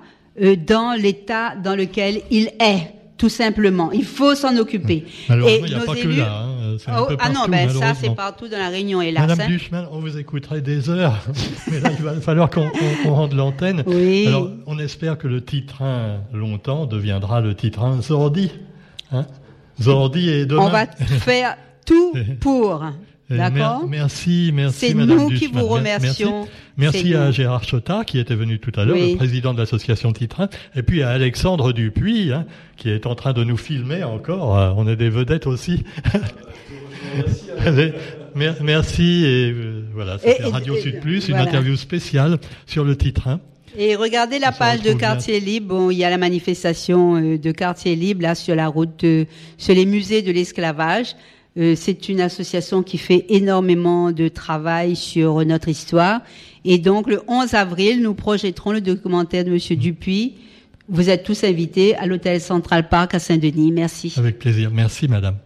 dans l'état dans lequel il est tout simplement. Il faut s'en occuper. et il n'y a pas que là. Hein. Oh, ah non, ben ça c'est partout dans la Réunion et là. Madame Duchman, on vous écouterait des heures, mais là il va falloir qu'on rende l'antenne. Oui. Alors on espère que le titre longtemps deviendra le titre Zordi. Hein Zordi et demain. On va faire tout pour. D'accord. Merci, merci. C'est nous qui vous remercions. Merci, à Gérard Chotard qui était venu tout à l'heure, le président de l'association Titrin, et puis à Alexandre Dupuis hein, qui est en train de nous filmer encore. Euh, on est des vedettes aussi. merci et euh, voilà, c'était Radio Sud Plus, une interview spéciale sur le Titrin. Et regardez la page de Quartier Libre. Bon, il y a la manifestation euh, de Quartier Libre là sur la route, sur les musées de l'esclavage. Euh, c'est une association qui fait énormément de travail sur notre histoire. Et donc, le 11 avril, nous projetterons le documentaire de Monsieur Dupuis. Vous êtes tous invités à l'hôtel Central Park à Saint-Denis. Merci. Avec plaisir. Merci, madame.